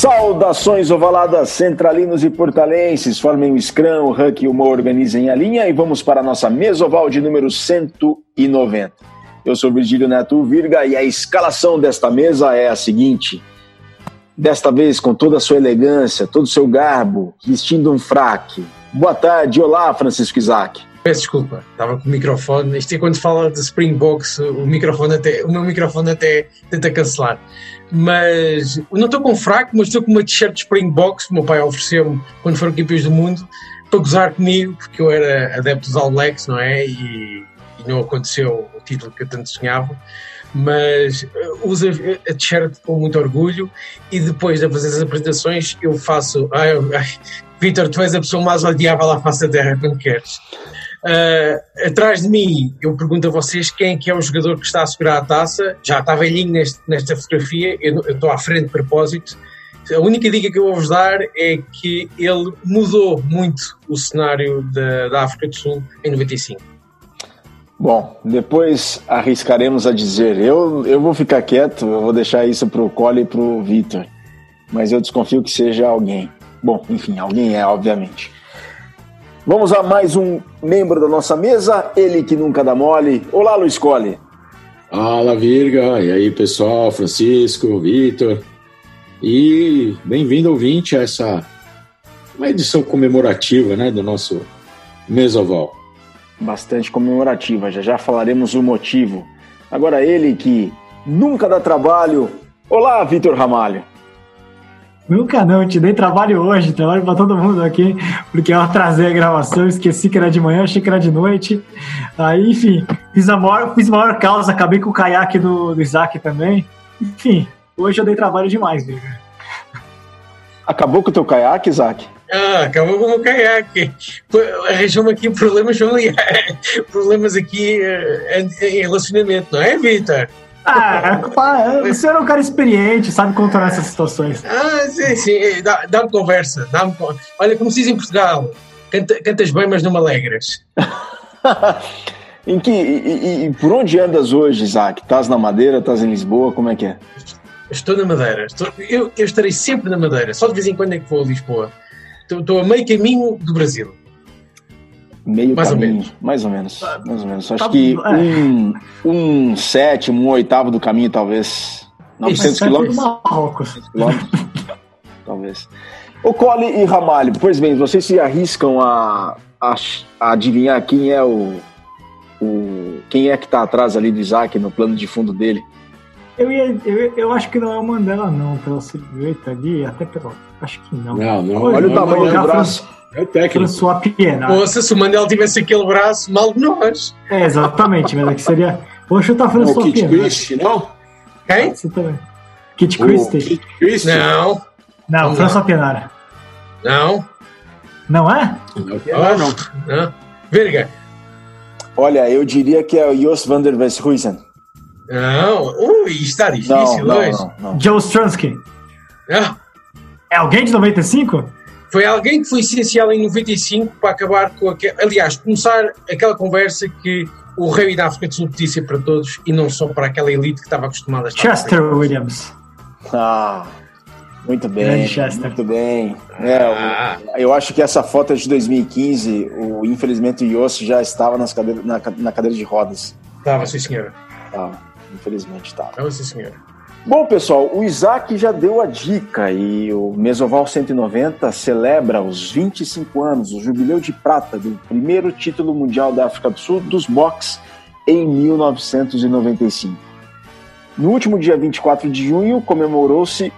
Saudações ovaladas, centralinos e portalenses, formem o Scrum, o Huck e o Mo organizem a linha e vamos para a nossa mesoval de número 190. Eu sou Virgílio Neto Virga e a escalação desta mesa é a seguinte. Desta vez com toda a sua elegância, todo o seu garbo, vestindo um fraque. Boa tarde, olá Francisco Isaac. Peço desculpa, estava com o microfone. Isto é quando se fala de Springbox, o, microfone até, o meu microfone até tenta cancelar. Mas não estou com fraco, mas estou com uma t-shirt de que o meu pai ofereceu-me quando foram campeões do mundo para gozar comigo, porque eu era adepto dos All Blacks, não é? E, e não aconteceu o título que eu tanto sonhava. Mas uh, uso a t-shirt com muito orgulho e depois de fazer as apresentações eu faço. Ai, ai, Vitor, tu és a pessoa mais odiável à face da terra quando queres. Uh, atrás de mim, eu pergunto a vocês quem é que é o jogador que está a segurar a taça. Já está velhinho neste, nesta fotografia, eu, estou à frente de propósito. A única dica que eu vou-vos dar é que ele mudou muito o cenário da, da África do Sul em 95. Bom, depois arriscaremos a dizer. Eu, eu vou ficar quieto, eu vou deixar isso para o Cole e para o Vitor. Mas eu desconfio que seja alguém. Bom, enfim, alguém é, obviamente. Vamos a mais um membro da nossa mesa, ele que nunca dá mole. Olá, Luiz Cole. Fala, Virga. E aí, pessoal? Francisco, Vitor. E bem-vindo, ouvinte, a essa uma edição comemorativa né, do nosso Mesoval. Bastante comemorativa, já já falaremos o motivo. Agora, ele que nunca dá trabalho. Olá, Vitor Ramalho. Nunca não, te dei trabalho hoje, trabalho para todo mundo aqui, porque eu atrasei a gravação, esqueci que era de manhã, achei que era de noite. Aí, enfim, fiz a maior, fiz a maior causa, acabei com o caiaque do, do Isaac também. Enfim, hoje eu dei trabalho demais, viu? Acabou com o teu caiaque, Isaac? Ah, acabou com o caiaque. Arranjou-me aqui problemas familiares, problemas aqui uh, em relacionamento, não é, Vitor? Ah, você era um cara experiente, sabe controlar essas situações. Ah, sim, sim. Dá-me dá conversa. Dá Olha, como se diz em Portugal, canta, cantas bem, mas não me alegras. em que, e, e, por onde andas hoje, Isaac? Estás na Madeira, estás em Lisboa, como é que é? Estou na Madeira. Estou, eu, eu estarei sempre na Madeira. Só de vez em quando é que vou a Lisboa. Estou, estou a meio caminho do Brasil. Meio mais caminho, ou menos. mais ou menos, mais ou menos. Acho tá, que é. um, um sétimo, um oitavo do caminho, talvez. 900 quilômetros. Marrocos. talvez. O Cole e Ramalho, pois bem, vocês se arriscam a, a, a adivinhar quem é o, o quem é que está atrás ali do Isaac no plano de fundo dele? Eu, ia, eu, eu acho que não é o Mandela, não, pela silhueta ali, até pelo. Acho que não. Não, não. Olha, Olha o tamanho do braço. É o técnico. François Pienaar. Poxa, se o Mandela tivesse aquele braço, mal de nós. É, exatamente, mas aqui seria. Vou chutar François Pienaar. O Kit Christie, não? Quem? Você também. Kit Christie. Kit Christie? Não. Não, não. François Pienaar. Não. Não é? Não, não. não. não. Verga. Olha, eu diria que é o Jos van der Westhuizen. Não, ui, está difícil não, hoje. Não, não, Joe Stransky. Não. É alguém de 95? Foi alguém que foi essencial em 95 para acabar com aquele. Aliás, começar aquela conversa que o rei da África do Sul podia ser para todos e não só para aquela elite que estava acostumada a estar. Chester Williams. Ah, muito bem. Muito bem. É, ah. eu acho que essa foto é de 2015. O, infelizmente o Yossi já estava nas cadeira, na, na cadeira de rodas. Estava, sim, senhora. Estava, infelizmente estava. Estava, sim, senhora. Bom, pessoal, o Isaac já deu a dica e o Mesoval 190 celebra os 25 anos, o jubileu de prata do primeiro título mundial da África do Sul dos box em 1995. No último dia 24 de junho comemorou-se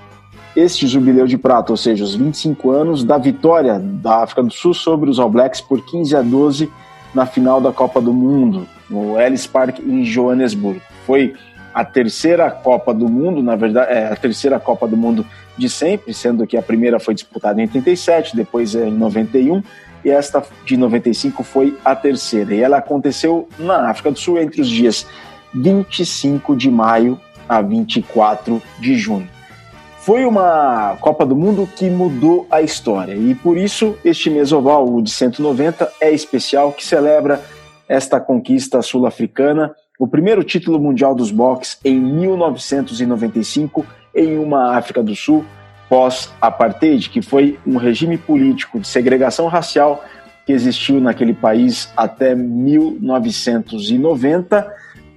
este jubileu de prata, ou seja, os 25 anos da vitória da África do Sul sobre os All Blacks por 15 a 12 na final da Copa do Mundo, no Ellis Park em Joanesburgo. Foi a terceira Copa do Mundo, na verdade, é a terceira Copa do Mundo de sempre, sendo que a primeira foi disputada em 87, depois em 91 e esta de 95 foi a terceira. E ela aconteceu na África do Sul entre os dias 25 de maio a 24 de junho. Foi uma Copa do Mundo que mudou a história e por isso este mesoval, o de 190, é especial que celebra esta conquista sul-africana o primeiro título mundial dos boxe em 1995 em uma África do Sul, pós-apartheid, que foi um regime político de segregação racial que existiu naquele país até 1990.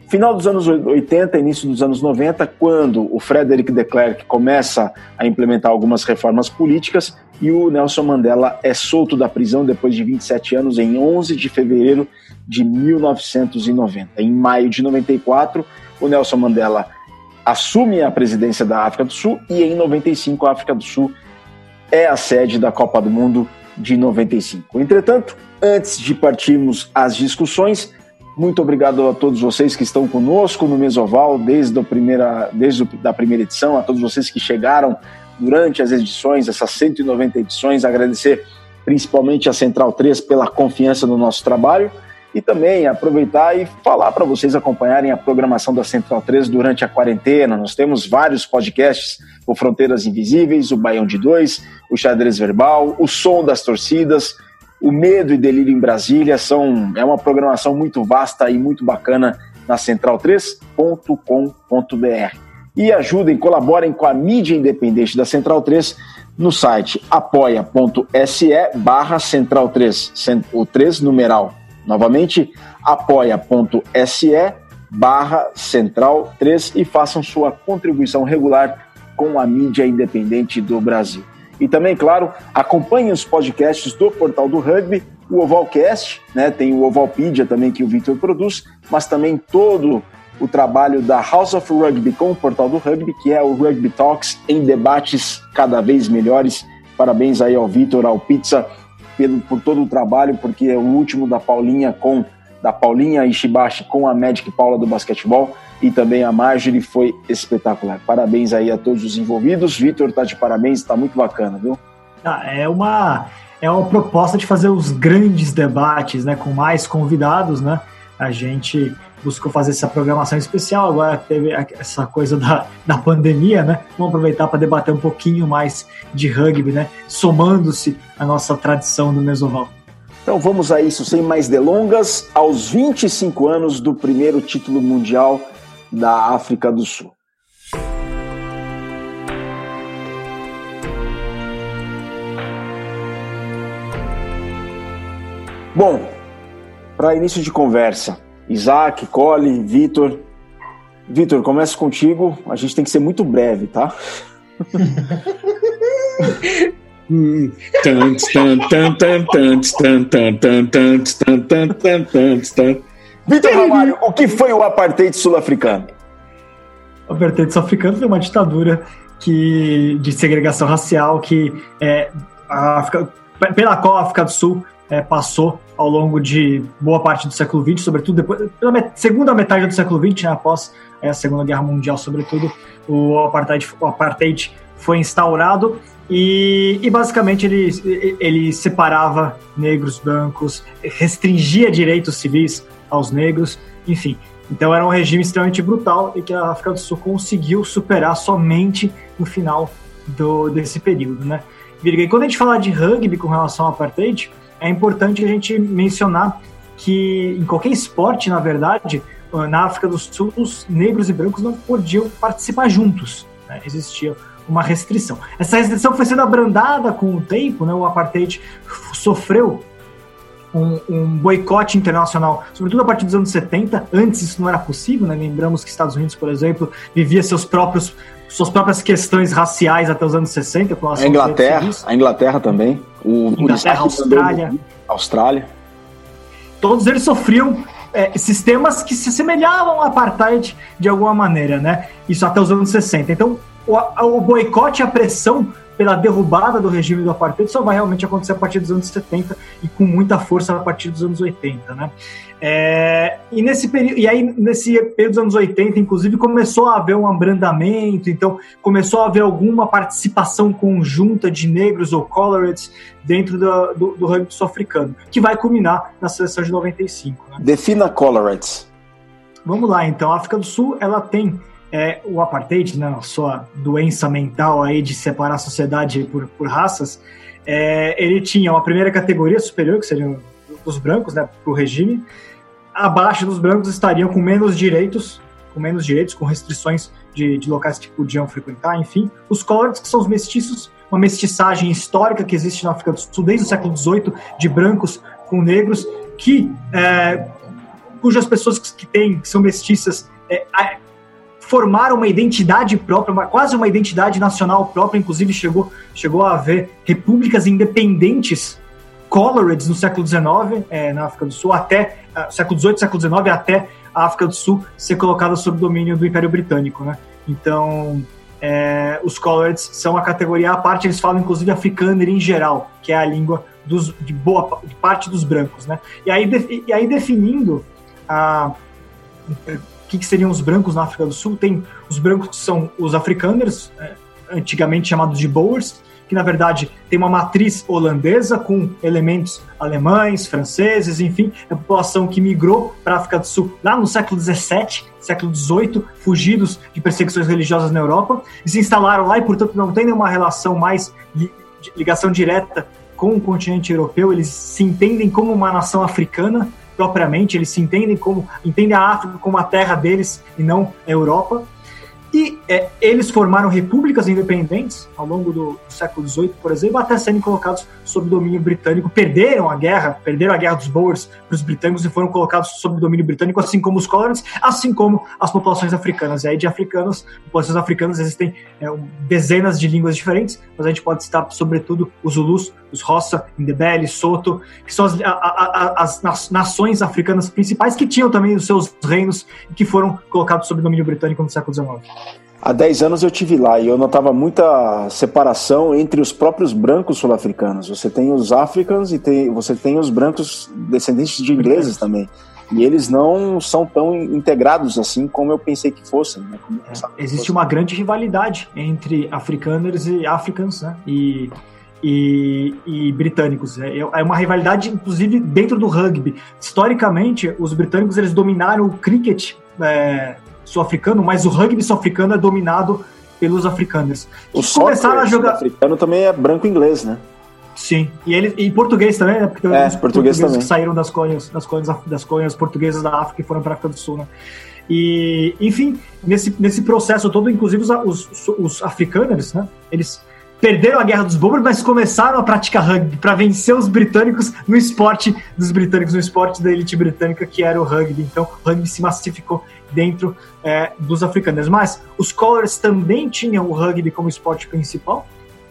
Final dos anos 80, início dos anos 90, quando o Frederick de Klerk começa a implementar algumas reformas políticas e o Nelson Mandela é solto da prisão depois de 27 anos em 11 de fevereiro de 1990. Em maio de 94, o Nelson Mandela assume a presidência da África do Sul e em 95 a África do Sul é a sede da Copa do Mundo de 95. Entretanto, antes de partirmos às discussões, muito obrigado a todos vocês que estão conosco no Mesoval desde a primeira, desde a primeira edição, a todos vocês que chegaram durante as edições, essas 190 edições, agradecer principalmente a Central 3 pela confiança no nosso trabalho e também aproveitar e falar para vocês acompanharem a programação da Central 3 durante a quarentena. Nós temos vários podcasts, o Fronteiras Invisíveis, o Baião de Dois, o Xadrez Verbal, o Som das Torcidas, o Medo e Delírio em Brasília são é uma programação muito vasta e muito bacana na central3.com.br. E ajudem, colaborem com a mídia independente da Central 3 no site apoia.se barra Central 3, o 3 numeral. Novamente, apoia.se barra Central 3 e façam sua contribuição regular com a mídia independente do Brasil. E também, claro, acompanhem os podcasts do Portal do Rugby, o Ovalcast, né? Tem o Ovalpedia também que o Victor produz, mas também todo o trabalho da House of Rugby com o Portal do Rugby, que é o Rugby Talks em debates cada vez melhores. Parabéns aí ao Victor, ao Pizza, pelo, por todo o trabalho, porque é o último da Paulinha com da Paulinha Ishibashi com a Magic Paula do basquetebol e também a Marjorie foi espetacular. Parabéns aí a todos os envolvidos. Vitor tá de parabéns, está muito bacana, viu? Ah, é uma é uma proposta de fazer os grandes debates, né, com mais convidados, né? A gente buscou fazer essa programação especial, agora teve essa coisa da, da pandemia, né? Vamos aproveitar para debater um pouquinho mais de rugby, né? Somando-se à nossa tradição do Mesoval. Então vamos a isso, sem mais delongas, aos 25 anos do primeiro título mundial da África do Sul. Bom, para início de conversa, Isaac, Cole, Vitor. Vitor, começa contigo. A gente tem que ser muito breve, tá? Vitor Ramalho, o que foi o apartheid sul-africano? O apartheid sul-africano foi uma ditadura que, de segregação racial que é, África, pela qual a África do Sul é, passou ao longo de boa parte do século XX, sobretudo depois, pela met segunda metade do século XX, né, após é, a Segunda Guerra Mundial, sobretudo, o apartheid, o apartheid foi instaurado e, e, basicamente ele, ele separava negros, brancos, restringia direitos civis aos negros, enfim. Então era um regime extremamente brutal e que a África do Sul conseguiu superar somente no final do, desse período, né? E quando a gente fala de rugby com relação ao apartheid, é importante a gente mencionar que em qualquer esporte, na verdade, na África do Sul, os negros e brancos não podiam participar juntos. Né? Existia uma restrição. Essa restrição foi sendo abrandada com o tempo, né? o apartheid sofreu um, um, boicote internacional, sobretudo a partir dos anos 70. Antes isso não era possível, né? lembramos que Estados Unidos, por exemplo, vivia seus próprios, suas próprias questões raciais até os anos 60. Com a Inglaterra, a Inglaterra também. O, Inglaterra, o Austrália. Austrália. Todos eles sofriam é, sistemas que se assemelhavam ao apartheid de alguma maneira, né? Isso até os anos 60. Então, o, o boicote e a pressão pela derrubada do regime do apartheid só vai realmente acontecer a partir dos anos 70 e com muita força a partir dos anos 80, né? É, e, nesse período, e aí, nesse período dos anos 80, inclusive, começou a haver um abrandamento, então começou a haver alguma participação conjunta de negros ou coloreds dentro do, do, do rugby sul-africano, que vai culminar na seleção de 95. Né? Defina coloreds. Vamos lá, então. A África do Sul, ela tem é, o apartheid, né, a sua doença mental aí de separar a sociedade por, por raças, é, ele tinha uma primeira categoria superior, que seriam os brancos, né, para o regime. Abaixo dos brancos estariam com menos direitos, com menos direitos, com restrições de, de locais que podiam frequentar, enfim. Os Coloreds, que são os mestiços, uma mestiçagem histórica que existe na África do Sul desde o século XVIII, de brancos com negros, que é, cujas pessoas que têm, que são mestiças, é, formaram uma identidade própria, uma, quase uma identidade nacional própria, inclusive chegou, chegou a haver repúblicas independentes Coloreds no século XIX, é, na África do Sul, até uh, século XVIII, século XIX, até a África do Sul ser colocada sob domínio do Império Britânico, né? Então, é, os Coloreds são a categoria à parte, eles falam inclusive afrikaner em geral, que é a língua dos, de boa de parte dos brancos, né? E aí, de, e aí definindo a que, que, seriam os brancos na África do Sul, tem os brancos que são os afrikaners, é, antigamente chamados de Boers, que na verdade tem uma matriz holandesa com elementos alemães, franceses, enfim, é a população que migrou para a África do Sul lá no século XVII, século XVIII, fugidos de perseguições religiosas na Europa, e se instalaram lá e, portanto, não tem nenhuma relação mais ligação direta com o continente europeu, eles se entendem como uma nação africana propriamente, eles se entendem como entendem a África como a terra deles e não a Europa. E é, eles formaram repúblicas independentes ao longo do século XVIII, por exemplo, até serem colocados sob domínio britânico. Perderam a guerra, perderam a guerra dos Boers para os britânicos e foram colocados sob domínio britânico, assim como os colonies, assim como as populações africanas. E aí, de africanos, populações africanas existem é, dezenas de línguas diferentes, mas a gente pode citar, sobretudo, os Zulus, os Roça, Ndebele, Soto, que são as, a, a, as, nações africanas principais que tinham também os seus reinos e que foram colocados sob domínio britânico no século XIX. Há 10 anos eu tive lá e eu notava muita separação entre os próprios brancos sul-africanos. Você tem os africans e tem, você tem os brancos descendentes de ingleses também. E eles não são tão integrados assim como eu pensei que fossem. Né? É, existe uma grande rivalidade entre africaners e africans, né? E e, e, britânicos. É, é uma rivalidade, inclusive, dentro do rugby. Historicamente, os britânicos eles dominaram o cricket é, sul-africano, mas o rugby sul-africano é dominado pelos africanos. O começaram a jogar africano também é branco inglês, né? Sim, e ele e português também, né? Porque é, português também. que saíram das colônias, das colônias, das colônias portuguesas da África e foram para a África do Sul, né? E, enfim, nesse, nesse processo todo, inclusive os, os, os africanos, né? Eles perderam a guerra dos bombers, mas começaram a praticar rugby para vencer os britânicos no esporte dos britânicos, no esporte da elite britânica, que era o rugby. Então, o rugby se massificou dentro é, dos africanos. Mas os Colors também tinham o rugby como esporte principal,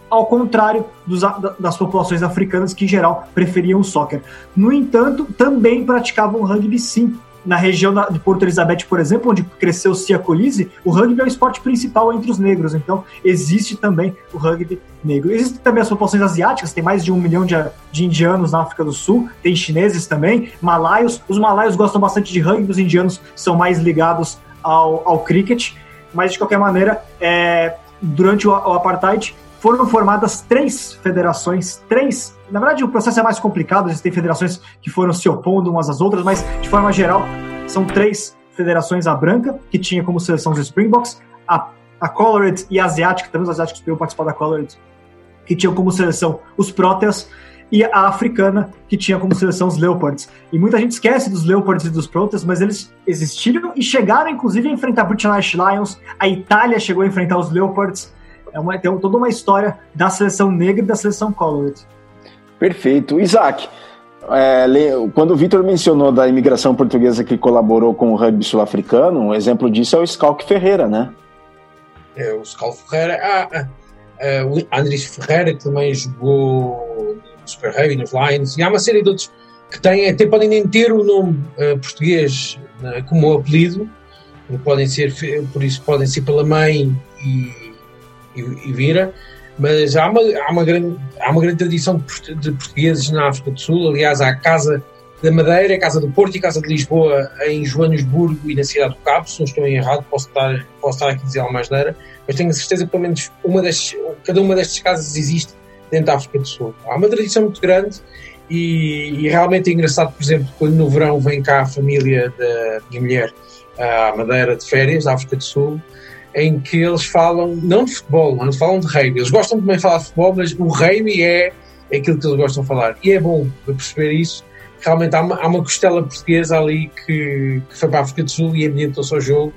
ao contrário dos, das populações africanas que, em geral, preferiam o soccer. No entanto, também praticavam rugby sim, na região de Porto Elizabeth, por exemplo, onde cresceu o Ciacolise, o rugby é o esporte principal entre os negros. Então, existe também o rugby negro. Existem também as populações asiáticas, tem mais de um milhão de, de indianos na África do Sul, tem chineses também, malaios. Os malaios gostam bastante de rugby, os indianos são mais ligados ao, ao cricket. Mas, de qualquer maneira, é, durante o, o apartheid, foram formadas três federações, três. Na verdade, o processo é mais complicado, existem federações que foram se opondo umas às outras, mas de forma geral, são três federações: a branca, que tinha como seleção os Springboks, a, a Colored e a Asiática, também os asiáticos podiam participar da Colored, que tinham como seleção os Proteas, e a africana, que tinha como seleção os Leopards. E muita gente esquece dos Leopards e dos Proteas, mas eles existiram e chegaram, inclusive, a enfrentar British Lions. A Itália chegou a enfrentar os Leopards é uma, tem toda uma história da seleção negra e da seleção colored. Perfeito. Isaac, é, quando o Vitor mencionou da imigração portuguesa que colaborou com o rugby sul-africano, um exemplo disso é o Scalc Ferreira, né? É, o Scalc Ferreira. Ah, ah, ah, o Andrés Ferreira, que também jogou no Super Rugby, nos Lions, e há uma série de outros que têm, até podem nem ter o nome uh, português uh, como apelido, podem ser, por isso podem ser pela mãe e e, e vira, mas há uma, há uma, grande, há uma grande tradição de, portugueses na África do Sul. Aliás, há a Casa da Madeira, a Casa do Porto e a Casa de Lisboa em Joanesburgo e na cidade do Cabo. Se não estou errado, posso estar, posso estar aqui a dizer algo mais neira, mas tenho a certeza que pelo menos uma das, cada uma destas casas existe dentro da África do Sul. Há uma tradição muito grande e, e, realmente é engraçado, por exemplo, quando no verão vem cá a família da minha mulher à Madeira de férias, da África do Sul, em que eles falam, não de futebol, não falam de rugby. Eles gostam também de falar de futebol, mas o rugby é aquilo que eles gostam de falar. E é bom perceber isso. Realmente há uma, há uma costela portuguesa ali que, que foi para a África do Sul e ambientou-se ao jogo.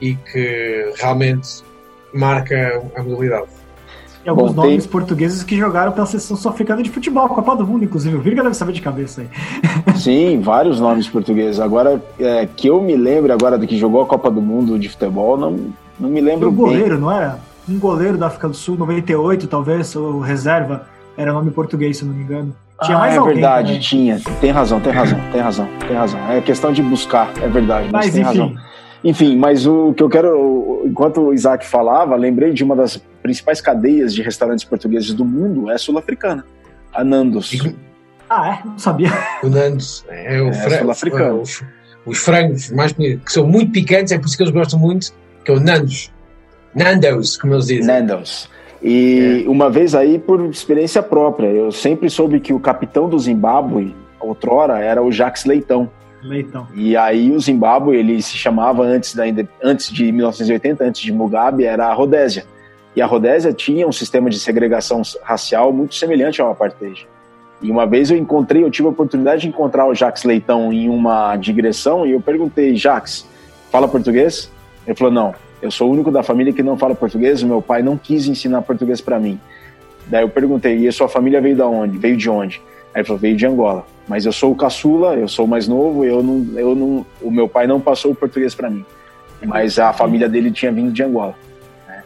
e que realmente marca a modalidade. E alguns Bom, nomes tem... portugueses que jogaram pela seleção sul-africana de futebol, Copa do Mundo, inclusive. O Virga deve saber de cabeça aí. Sim, vários nomes portugueses. Agora, é, que eu me lembro agora do que jogou a Copa do Mundo de futebol, não, não me lembro um bem. goleiro, não era? Um goleiro da África do Sul, 98, talvez, ou reserva. Era nome português, se não me engano. Tinha ah, mais é alguém, verdade, tinha. Tem razão, tem razão, tem razão, tem razão. É questão de buscar, é verdade, mas, mas tem enfim. razão. Enfim, mas o que eu quero, enquanto o Isaac falava, lembrei de uma das principais cadeias de restaurantes portugueses do mundo, é sul-africana, a Nandos. Ah, é? Não sabia. O Nandos é o é sul-africano. Os, os frangos mais que são muito picantes, é por isso que eles gostam muito, que é o Nandos. Nandos, como eles dizem. Nandos. E é. uma vez aí, por experiência própria, eu sempre soube que o capitão do Zimbábue, outrora, era o Jacques Leitão. Leitão. E aí o Zimbábue, ele se chamava antes, da, antes de 1980, antes de Mugabe, era a Rodésia. E a Rodésia tinha um sistema de segregação racial muito semelhante ao apartheid. E uma vez eu encontrei, eu tive a oportunidade de encontrar o Jacques Leitão em uma digressão e eu perguntei, Jacques, fala português? Ele falou, não, eu sou o único da família que não fala português, o meu pai não quis ensinar português para mim. Daí eu perguntei, e a sua família veio de onde? Veio de onde? Aí ele falou, veio de Angola. Mas eu sou o caçula, eu sou o mais novo, eu não, eu não, o meu pai não passou o português para mim. Mas a família dele tinha vindo de Angola.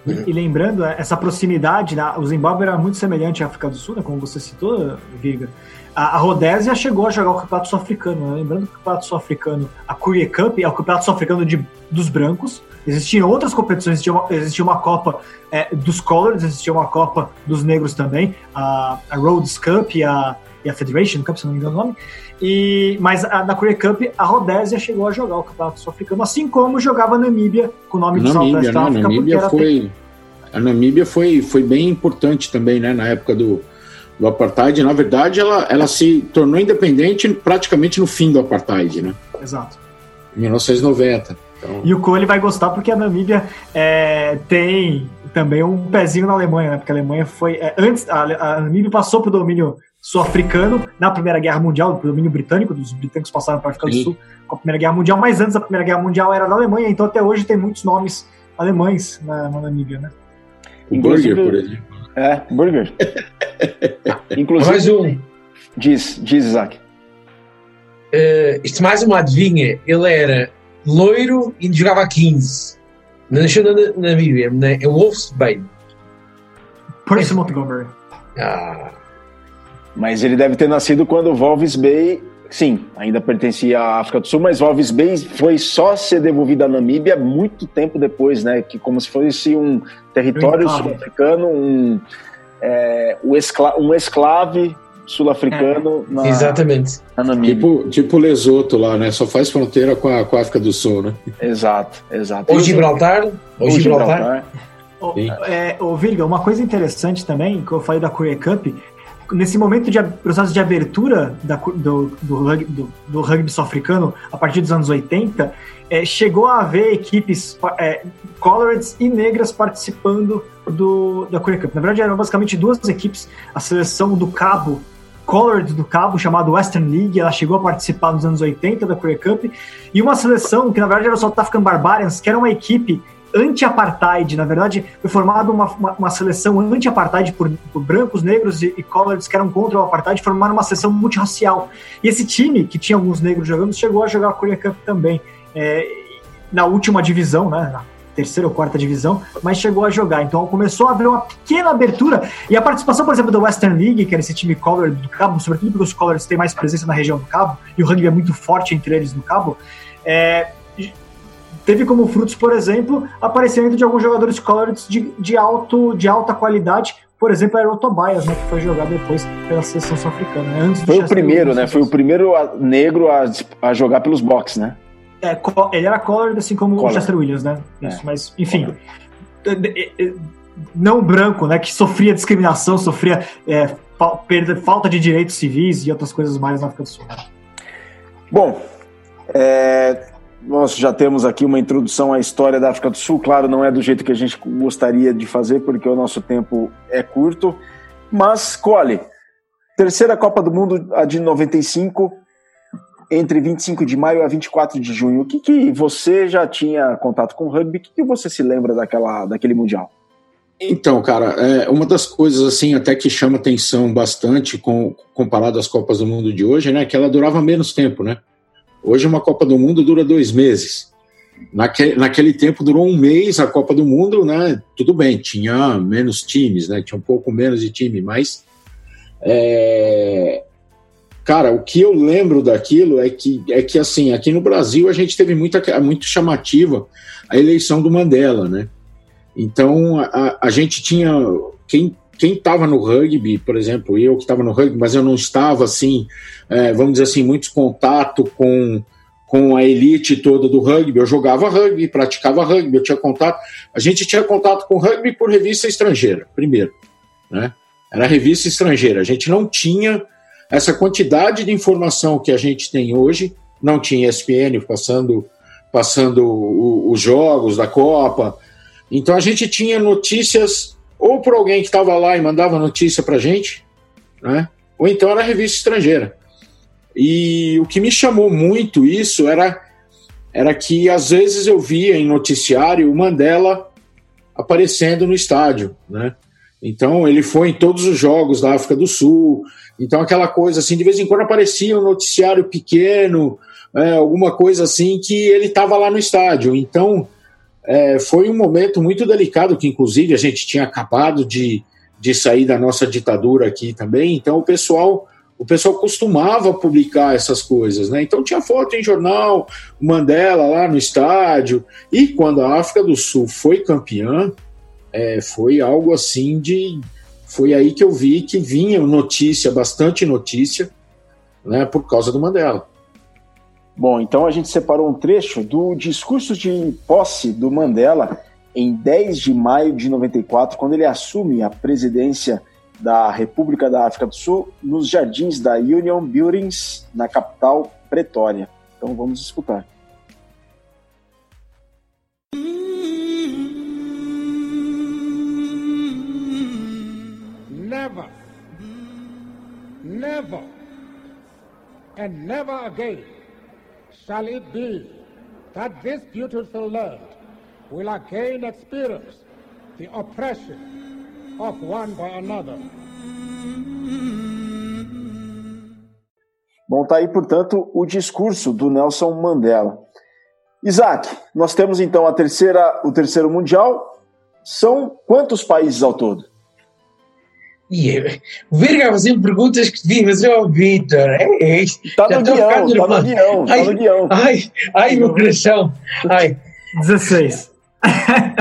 E, e, lembrando, é, essa proximidade, né, o Zimbábue era muito semelhante à África do Sul, né, como você citou, Viga. A, a Rodésia chegou a jogar o Campeonato Sul-Africano. Né? Lembrando que o Campeonato Sul-Africano, a Courier Cup, é o Campeonato Sul-Africano dos brancos. Existiam outras competições, existia uma, existia uma Copa é, dos Colors, existia uma Copa dos negros também, a, a Rhodes Cup a, e a Federation Cup, se não me engano o nome. E, mas a, na Coreia Cup, a Rodésia chegou a jogar o Campeonato Sul-Africano, assim como jogava a Namíbia, com o nome de Namíbia? Namíbia foi, A Namíbia foi, foi bem importante também, né? Na época do, do Apartheid. Na verdade, ela, ela se tornou independente praticamente no fim do Apartheid, né? Exato. Em 1990. Então... E o Cole vai gostar porque a Namíbia é, tem também um pezinho na Alemanha, né? Porque a Alemanha foi. É, antes, a, a Namíbia passou para o domínio sul-africano na Primeira Guerra Mundial, do domínio britânico, os britânicos passaram para a África do Sul com a Primeira Guerra Mundial, mas antes da Primeira Guerra Mundial era da Alemanha, então até hoje tem muitos nomes alemães na, na Namíbia, né? O Burger, por exemplo. É, Burger. Inclusive. Mais um. Diz, diz Isaac. Uh, isto mais uma adivinha. Ele era loiro e jogava a 15. Nasceu na Namíbia, né? é Wolf's Bane. Percy Montgomery. Ah. Mas ele deve ter nascido quando Volves Bay, sim, ainda pertencia à África do Sul, mas Volves Bay foi só ser devolvido à Namíbia muito tempo depois, né? Que como se fosse um território sul-africano, um, é, um, escla um esclave sul-africano é. na, Exatamente. na Namíbia. Tipo, tipo Lesoto lá, né? Só faz fronteira com a, com a África do Sul, né? Exato, exato. Ou Gibraltar. Ou Gibraltar. Gibraltar. O, é, o Virga, uma coisa interessante também, que eu falei da Coreia Cup, nesse momento de processo de abertura da, do, do, do, do rugby sul-africano, a partir dos anos 80, é, chegou a haver equipes é, coloreds e negras participando do, da Korea Cup. Na verdade, eram basicamente duas equipes, a seleção do Cabo, Colored do Cabo, chamada Western League, ela chegou a participar nos anos 80 da Korea Cup, e uma seleção que na verdade era South African Barbarians, que era uma equipe anti-apartheid. Na verdade, foi formada uma, uma, uma, seleção anti-apartheid por, por, brancos, negros e, e coloreds que eram contra o apartheid, formaram uma seleção multirracial. E esse time, que tinha alguns negros jogando, chegou a jogar a Korea Cup também. É, na última divisão, né, na terceira ou quarta divisão, mas chegou a jogar. Então começou a haver uma pequena abertura. E a participação, por exemplo, da Western League, que era esse time color do Cabo, sobretudo porque os colors têm mais presença na região do Cabo, e o rugby é muito forte entre eles no Cabo, é, teve como frutos, por exemplo, aparecimento de alguns jogadores coloreds de, de, alto, de alta qualidade, por exemplo, era o Tobias, né, que foi jogado depois pela seleção sul-africana. Né, foi o primeiro, né? Foi o primeiro negro a, a jogar pelos box, né? É, ele era colored, assim como o Chester Williams, né? Isso, é. Mas, enfim, não branco, né? Que sofria discriminação, sofria é, perda, falta de direitos civis e outras coisas mais na África do Sul. Bom, é, nós já temos aqui uma introdução à história da África do Sul. Claro, não é do jeito que a gente gostaria de fazer, porque o nosso tempo é curto. Mas, Cole, terceira Copa do Mundo, a de 95. entre 25 de maio a 24 de junho. O que, que você já tinha contato com o rugby? O que, que você se lembra daquela, daquele Mundial? Então, cara, é uma das coisas assim até que chama atenção bastante com, comparado às Copas do Mundo de hoje, né? Que ela durava menos tempo, né? Hoje uma Copa do Mundo dura dois meses. Naquele, naquele tempo durou um mês a Copa do Mundo, né? Tudo bem, tinha menos times, né? Tinha um pouco menos de time, mas é... cara, o que eu lembro daquilo é que é que assim aqui no Brasil a gente teve muita muito chamativa a eleição do Mandela, né? Então a, a gente tinha quem quem estava no rugby, por exemplo, eu que estava no rugby, mas eu não estava assim, é, vamos dizer assim, muito contato com com a elite toda do rugby. Eu jogava rugby, praticava rugby, eu tinha contato. A gente tinha contato com rugby por revista estrangeira, primeiro. Né? Era revista estrangeira. A gente não tinha essa quantidade de informação que a gente tem hoje. Não tinha ESPN passando, passando os jogos da Copa. Então a gente tinha notícias ou por alguém que estava lá e mandava notícia para a gente, né? ou então era revista estrangeira. E o que me chamou muito isso era, era que às vezes eu via em noticiário o Mandela aparecendo no estádio, né? Então ele foi em todos os jogos da África do Sul. Então aquela coisa assim, de vez em quando aparecia um noticiário pequeno, é, alguma coisa assim que ele estava lá no estádio. Então é, foi um momento muito delicado que inclusive a gente tinha acabado de, de sair da nossa ditadura aqui também. Então o pessoal o pessoal costumava publicar essas coisas, né? Então tinha foto em jornal, Mandela lá no estádio. E quando a África do Sul foi campeã, é, foi algo assim de. Foi aí que eu vi que vinha notícia, bastante notícia, né, por causa do Mandela. Bom, então a gente separou um trecho do discurso de posse do Mandela em 10 de maio de 94, quando ele assume a presidência da República da África do Sul nos jardins da Union Buildings, na capital Pretória. Então vamos escutar. Never, never, and never again shall it be that this beautiful land will again experience the oppression of one by another. Bom, tá aí, portanto, o discurso do Nelson Mandela. Isaac, nós temos então a terceira, o terceiro mundial. São quantos países ao todo? E o Virga fazendo perguntas que devia fazer ao Vitor. É, Está no guião, está no guião, tá no guião. Ai, ai, meu coração. Ai. 16.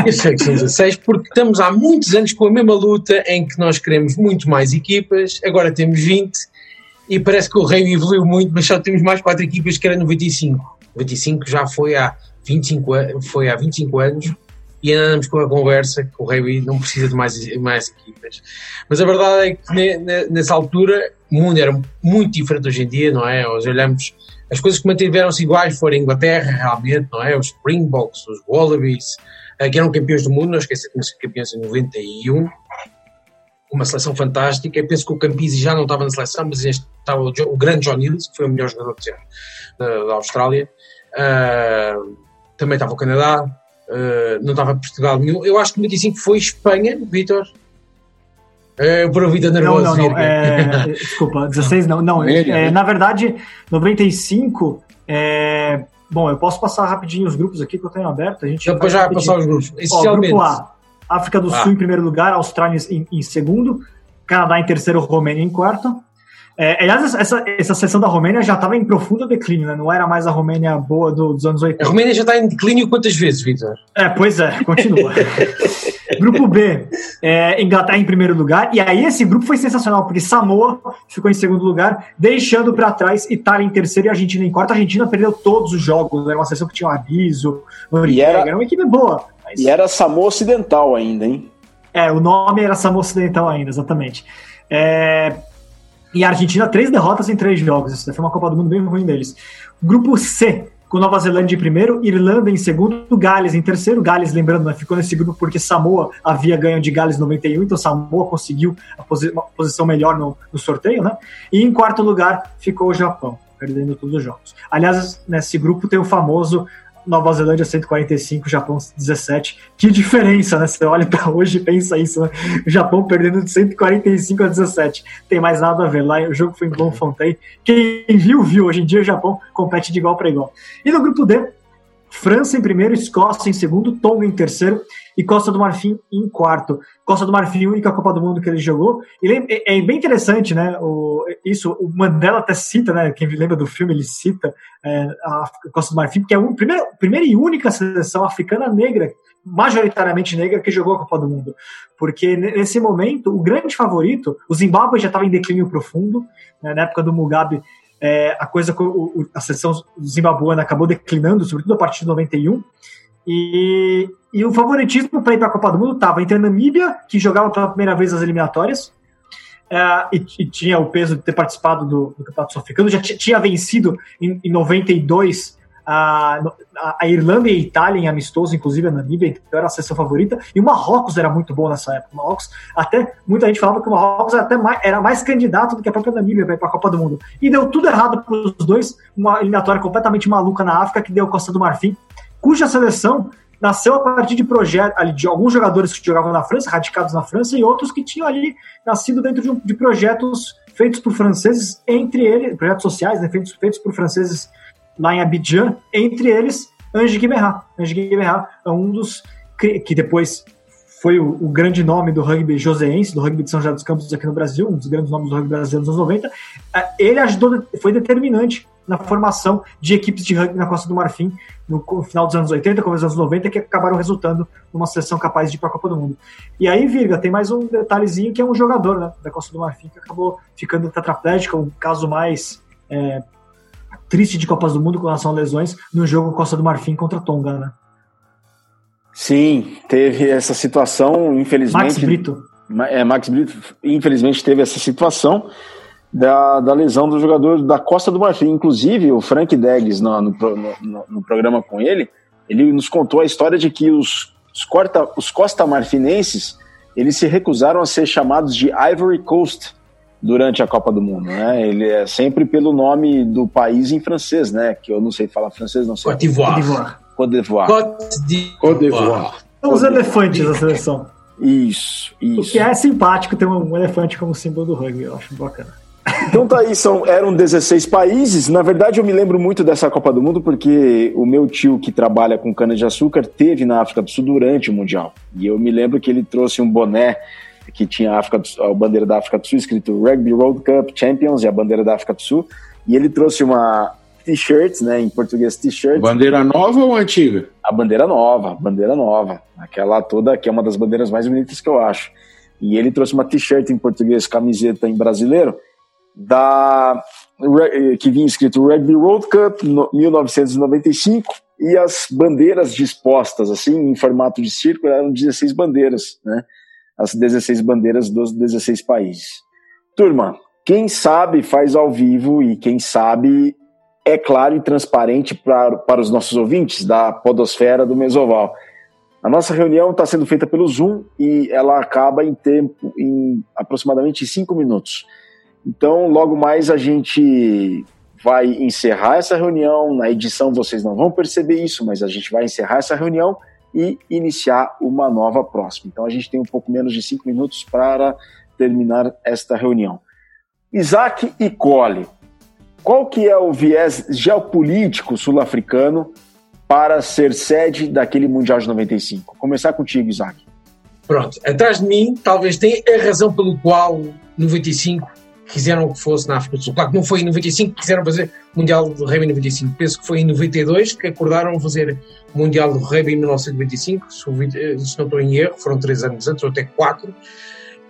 Eu sei que são 16, porque estamos há muitos anos com a mesma luta em que nós queremos muito mais equipas, agora temos 20 e parece que o Rei evoluiu muito, mas só temos mais 4 equipas que era 95. 95 já foi há 25, foi há 25 anos e andamos com a conversa que o Rei não precisa de mais, mais equipas. Mas a verdade é que nessa altura o mundo era muito diferente hoje em dia, não é? Nós olhamos as coisas que mantiveram-se iguais foram a Inglaterra, realmente, não é? Os Springboks, os Wallabies, eh, que eram campeões do mundo, não esqueça que sido campeões em 91, uma seleção fantástica. Eu penso que o Campisi já não estava na seleção, mas estava o, o grande John Hills, que foi o melhor jogador da, da Austrália. Uh, também estava o Canadá, uh, não estava Portugal nenhum. Eu acho que 95 foi Espanha, Vitor. É, por vida nervosa. Não, não, não. É, desculpa, 16 não. Não, é, na verdade, 95. É, bom, eu posso passar rapidinho os grupos aqui que eu tenho aberto. A gente Depois já vai passar os grupos. Ó, grupo A, África do ah. Sul em primeiro lugar, Austrália em, em, segundo, Canadá em terceiro, Romênia em quarto. É, aliás, essa, essa sessão da Romênia já estava em profundo declínio, né? Não era mais a Romênia boa do, dos anos 80. A Romênia já está em declínio quantas vezes, Vitor? É, pois é, continua. grupo B, é, Inglaterra em primeiro lugar. E aí esse grupo foi sensacional, porque Samoa ficou em segundo lugar, deixando para trás Itália em terceiro e Argentina em quarto. A Argentina perdeu todos os jogos, era uma sessão que tinha o Abiso, Noriega, era, era uma equipe boa. Mas... E era Samoa Ocidental ainda, hein? É, o nome era Samoa Ocidental ainda, exatamente. É, e a Argentina, três derrotas em três jogos. Isso foi uma Copa do Mundo bem ruim deles. Grupo C, com Nova Zelândia em primeiro, Irlanda em segundo, Gales em terceiro. Gales, lembrando, né, ficou nesse grupo porque Samoa havia ganho de Gales 91, então Samoa conseguiu posi uma posição melhor no, no, sorteio, né? E em quarto lugar ficou o Japão. perdendo todos os jogos. Aliás, nesse grupo tem o famoso Nova Zelândia 145, Japão 17. Que diferença, né? Você olha para hoje e pensa isso, né? O Japão perdendo de 145 a 17. Tem mais nada a ver. Lá o jogo foi em Bloemfontein. Quem viu, viu. Hoje em dia o Japão compete de igual para igual. E no grupo D, França em primeiro, Escócia em segundo, Tonga em terceiro e Costa do Marfim em quarto. Costa do Marfim, única Copa do Mundo que ele jogou. É, é bem interessante, né? O, isso, o Mandela até cita, né? Quem lembra do filme, ele cita é, a Costa do Marfim, que é a primeira, primeira e única seleção africana negra, majoritariamente negra, que jogou a Copa do Mundo. Porque nesse momento, o grande favorito, o Zimbábue já estava em declínio profundo, né, na época do Mugabe. É, a coisa, a seleção zimbabuana acabou declinando, sobretudo a partir de 91, e, e o favoritismo para ir para a Copa do Mundo estava entre a Namíbia, que jogava pela primeira vez as eliminatórias, é, e, e, tinha o peso de ter participado do, do Campeonato Sul-Africano, já tinha vencido em, em 92 a, a, Irlanda e a Itália em amistoso, inclusive a Namíbia, então era a seleção favorita, e o Marrocos era muito bom nessa época. O Marrocos, até muita gente falava que o Marrocos era, até mais, era mais candidato do que a própria Namíbia para a Copa do Mundo. E deu tudo errado para os dois, uma eliminatória completamente maluca na África que deu Costa do Marfim, cuja seleção nasceu a partir de projetos de alguns jogadores que jogavam na França, radicados na França, e outros que tinham ali nascido dentro de, um, de projetos feitos por franceses, entre eles, projetos sociais, né, feitos, feitos por franceses lá em Abidjan, entre eles Ange Guimerá. Ange Guimerá é um dos que, depois foi o, o, grande nome do rugby joseense, do rugby de São José dos Campos aqui no Brasil, um dos grandes nomes do rugby brasileiro dos anos 90. É, ele ajudou, foi determinante na formação de equipes de rugby na Costa do Marfim no final dos anos 80, começo dos anos 90, que acabaram resultando numa seleção capaz de ir para a Copa do Mundo. E aí, Virga, tem mais um detalhezinho que é um jogador né, da Costa do Marfim que acabou ficando tetraplégico, um caso mais é, triste de Copas do Mundo com relação a lesões no jogo Costa do Marfim contra Tonga, né? Sim, teve essa situação, infelizmente. Max Brito. É, Max Brito, infelizmente, teve essa situação da, da lesão do jogador da Costa do Marfim. Inclusive, o Frank Deggs, no, no, no, no programa com ele, ele nos contou a história de que os, os, corta, os Costa Marfinenses eles se recusaram a ser chamados de Ivory Coast durante a Copa do Mundo, né? Ele é sempre pelo nome do país em francês, né? Que eu não sei falar francês, não sei. Côte d'Ivoire. Côte d'Ivoire. Côte d'Ivoire. São os elefantes da seleção. Isso, isso. O que é simpático ter um elefante como símbolo do rugby, eu acho bacana. Então tá aí, são, eram 16 países. Na verdade, eu me lembro muito dessa Copa do Mundo porque o meu tio que trabalha com cana-de-açúcar teve na África do Sul durante o Mundial. E eu me lembro que ele trouxe um boné que tinha a, África do, a bandeira da África do Sul escrito Rugby World Cup Champions e a bandeira da África do Sul. E ele trouxe uma, t-shirts, né? Em português, t-shirts. Bandeira nova ou antiga? A bandeira nova, bandeira nova. Aquela toda que é uma das bandeiras mais bonitas que eu acho. E ele trouxe uma t-shirt em português, camiseta em brasileiro, da que vinha escrito Rugby World Cup 1995 e as bandeiras dispostas assim em formato de círculo eram 16 bandeiras, né? As 16 bandeiras dos 16 países. Turma, quem sabe faz ao vivo e quem sabe é claro e transparente para, para os nossos ouvintes da Podosfera do Mesoval. A nossa reunião está sendo feita pelo Zoom e ela acaba em tempo, em aproximadamente cinco minutos. Então, logo mais a gente vai encerrar essa reunião. Na edição vocês não vão perceber isso, mas a gente vai encerrar essa reunião e iniciar uma nova próxima. Então, a gente tem um pouco menos de cinco minutos para terminar esta reunião. Isaac e Cole, qual que é o viés geopolítico sul-africano para ser sede daquele Mundial de 95? Começar contigo, Isaac. Pronto, atrás de mim talvez tenha a razão pelo qual 95 quiseram que fosse na África do Sul. Claro que não foi em 95 que quiseram fazer Mundial do Rugby em 95. Penso que foi em 92 que acordaram fazer Mundial do Rugby em 1995. Se não estou em erro, foram três anos antes, ou até quatro.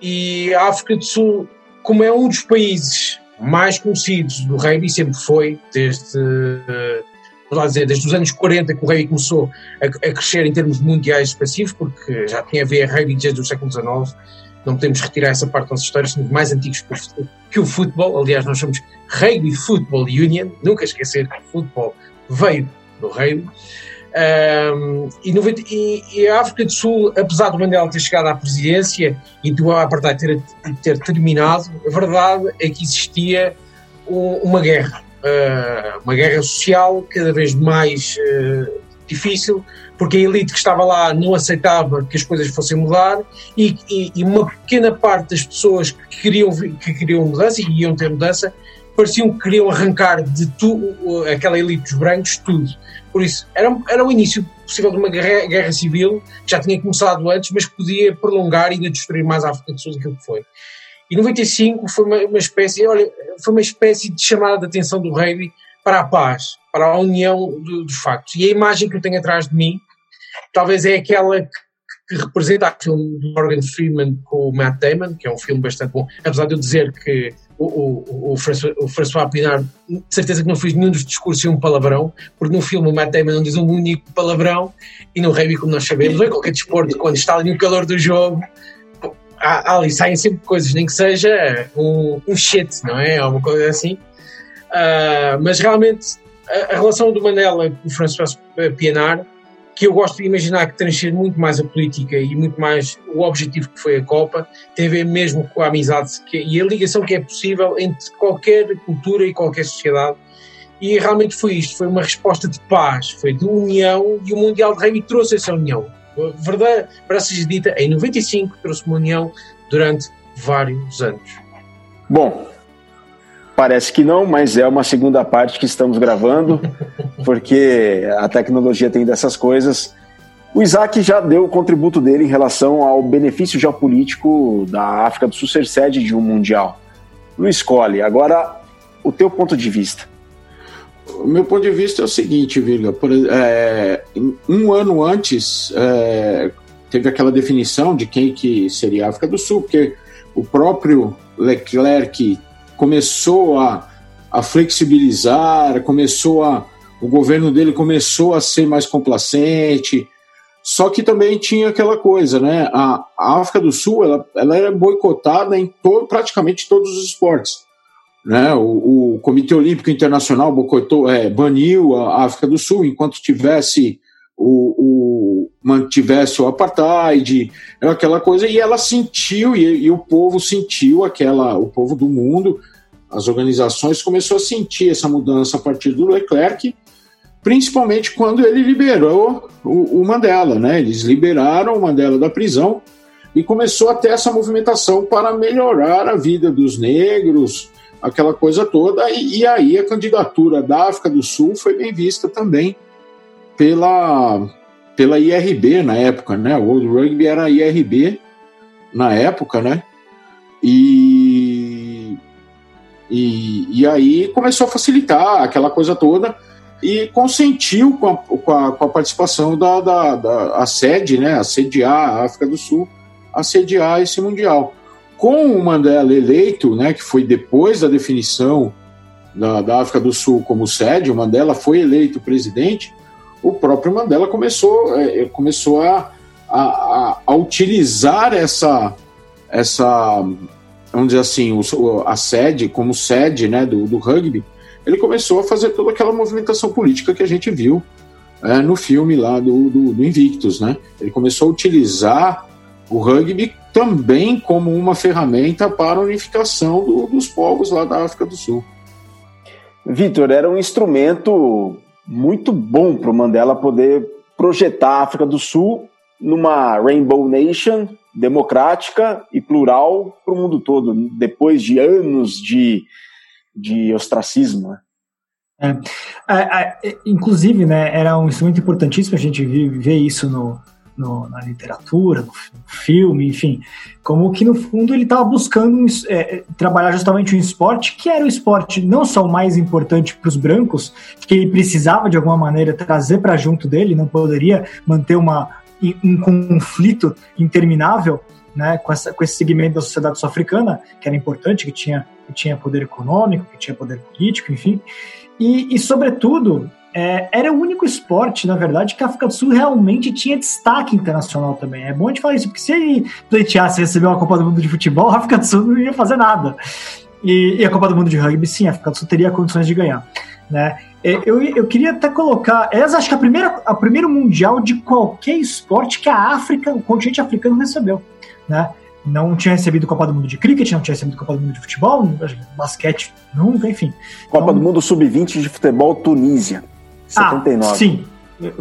E a África do Sul, como é um dos países mais conhecidos do rugby sempre foi, desde, uh, dizer, desde os anos 40 que o rugby começou a, a, crescer em termos mundiais expressivos, porque já tinha a ver rugby desde o século XIX, não podemos retirar essa parte da nossa história, somos mais antigos que o futebol, aliás nós somos Rugby Football Union, nunca esquecer que o futebol veio do rugby, um, e, e, e, a África do Sul, apesar do Mandela ter chegado à presidência e do apartheid ter, ter terminado, a verdade é que existia um, uma guerra uh, uma guerra social cada vez mais uh, difícil, porque a elite que estava lá não aceitava que as coisas fossem mudar e, e, e uma pequena parte das pessoas que queriam, que queriam mudança e iam ter mudança pareciam que queriam arrancar de tu, aquela elite dos brancos tudo. Por isso, era, era o início possível de uma guerra, guerra civil que já tinha começado antes, mas que podia prolongar e ainda destruir mais a África do Sul do que foi. E 95 foi uma, uma espécie, olha, foi uma espécie de chamada de atenção do rei para a paz, para a união do, dos factos. E a imagem que eu tenho atrás de mim, talvez é aquela que, que representa o filme de Morgan Freeman com o Matt Damon, que é um filme bastante bom, apesar de eu dizer que o, o, o, François, o François Pinard, de certeza que não fez nenhum dos discursos um palavrão, porque no filme o Matt Damon não diz um único palavrão, e no rugby, como nós sabemos, ou em qualquer desporto, quando está ali no calor do jogo, há, ali saem sempre coisas, nem que seja um, um shit, não é? Ou uma coisa assim. Uh, mas realmente a, a, relação do Manela com o François Pienaar, que eu gosto de imaginar que transcende muito mais a política e muito mais o objetivo que foi a Copa, tem a ver mesmo com a amizade que, e a ligação que é possível entre qualquer cultura e qualquer sociedade. E realmente foi isto, foi uma resposta de paz, foi de união e o Mundial de Rugby trouxe essa união verdade, para seja dita, em 95 trouxe uma união durante vários anos. Bom, parece que não, mas é uma segunda parte que estamos gravando, porque a tecnologia tem dessas coisas. O Isaac já deu o contributo dele em relação ao benefício geopolítico da África do Sul ser sede de um Mundial. Luiz Colli, agora o teu ponto de vista. O meu ponto de vista é o seguinte, Virga. Por, é, um ano antes, é, teve aquela definição de quem que seria a África do Sul, porque o próprio Leclerc começou a, a flexibilizar, começou a, o governo dele começou a ser mais complacente, só que também tinha aquela coisa, né? A, a África do Sul ela, ela era boicotada em to, praticamente todos os esportes. Né? O, o Comitê Olímpico Internacional boicotou, é, baniu a África do Sul enquanto tivesse o, o, mantivesse o apartheid, aquela coisa, e ela sentiu, e, e, o povo sentiu aquela, o povo do mundo, as organizações começou a sentir essa mudança a partir do Leclerc, principalmente quando ele liberou o, o Mandela, né? Eles liberaram o Mandela da prisão e começou a ter essa movimentação para melhorar a vida dos negros, aquela coisa toda, e, e aí a candidatura da África do Sul foi bem vista também pela, pela IRB na época, né? O World Rugby era IRB na época, né? E, e, e aí começou a facilitar aquela coisa toda e consentiu com a, com a, com a participação da, da, da a sede, né? A sediar a África do Sul, a sediar esse Mundial com o Mandela eleito, né, que foi depois da definição da, da África do Sul como sede, o Mandela foi eleito presidente, o próprio Mandela começou, é, é começou a, a, a, utilizar essa, essa, vamos dizer assim, a sede, como sede né, do, do rugby, ele começou a fazer toda aquela movimentação política que a gente viu é, no filme lá do, do, do Invictus, né? Ele começou a utilizar o rugby também como uma ferramenta para a unificação do, dos povos lá da África do Sul. Vitor, era um instrumento muito bom para o Mandela poder projetar a África do Sul numa Rainbow Nation democrática e plural para o mundo todo, depois de anos de, de ostracismo. Né? É, é, é, inclusive, né, era um instrumento importantíssimo a gente ver isso no, no, na literatura, no, filme, enfim, como que no fundo ele estava buscando é, trabalhar justamente um esporte que era o esporte não só o mais importante para os brancos, que ele precisava de alguma maneira trazer para junto dele, não poderia manter uma, um conflito interminável né, com, essa, com esse segmento da sociedade sul-africana, que era importante, que tinha, que tinha poder econômico, que tinha poder político, enfim. E, e sobretudo, é, era o único esporte, na verdade, que a África do Sul realmente tinha destaque internacional também. É bom a gente falar isso, porque se ele pleiteasse receber uma Copa do Mundo de futebol, a África do Sul não ia fazer nada. E, e, a Copa do Mundo de rugby, sim, a África do Sul teria condições de ganhar. Né? É, eu, eu queria até colocar. Eu acho que a primeira, a primeiro mundial de qualquer esporte que a África, o continente africano recebeu. Né? não tinha recebido Copa do Mundo de cricket, não tinha recebido Copa do Mundo de futebol, basquete nunca, enfim. Copa então, do Mundo Sub-20 de futebol Tunísia, 79. Ah, sim,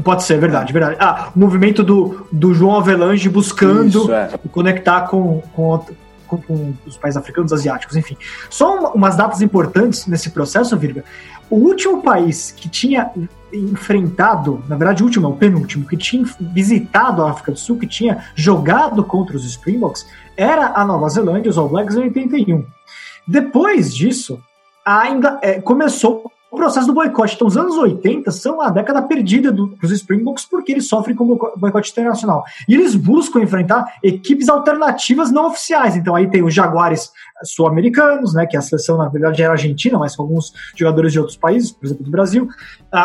Pode ser, verdade, verdade. Ah, o movimento do, do João Avelange buscando Isso, é. conectar com, com, com, com, os países africanos, asiáticos, enfim. Só uma, umas datas importantes nesse processo, Virga. O último país que tinha enfrentado, na verdade, o último, o penúltimo, que tinha visitado a África do Sul, que tinha jogado contra os Springboks, era a Nova Zelândia, os All Blacks, em 81. Depois disso, a Ingl... é, começou o processo do boicote. Então, os anos 80 são a década perdida dos Springboks porque eles sofrem com o boicote internacional. E eles buscam enfrentar equipes alternativas não oficiais. Então, aí tem os Jaguares sul-americanos, né, que a seleção, na verdade, era argentina, mas com alguns jogadores de outros países, por exemplo, do Brasil.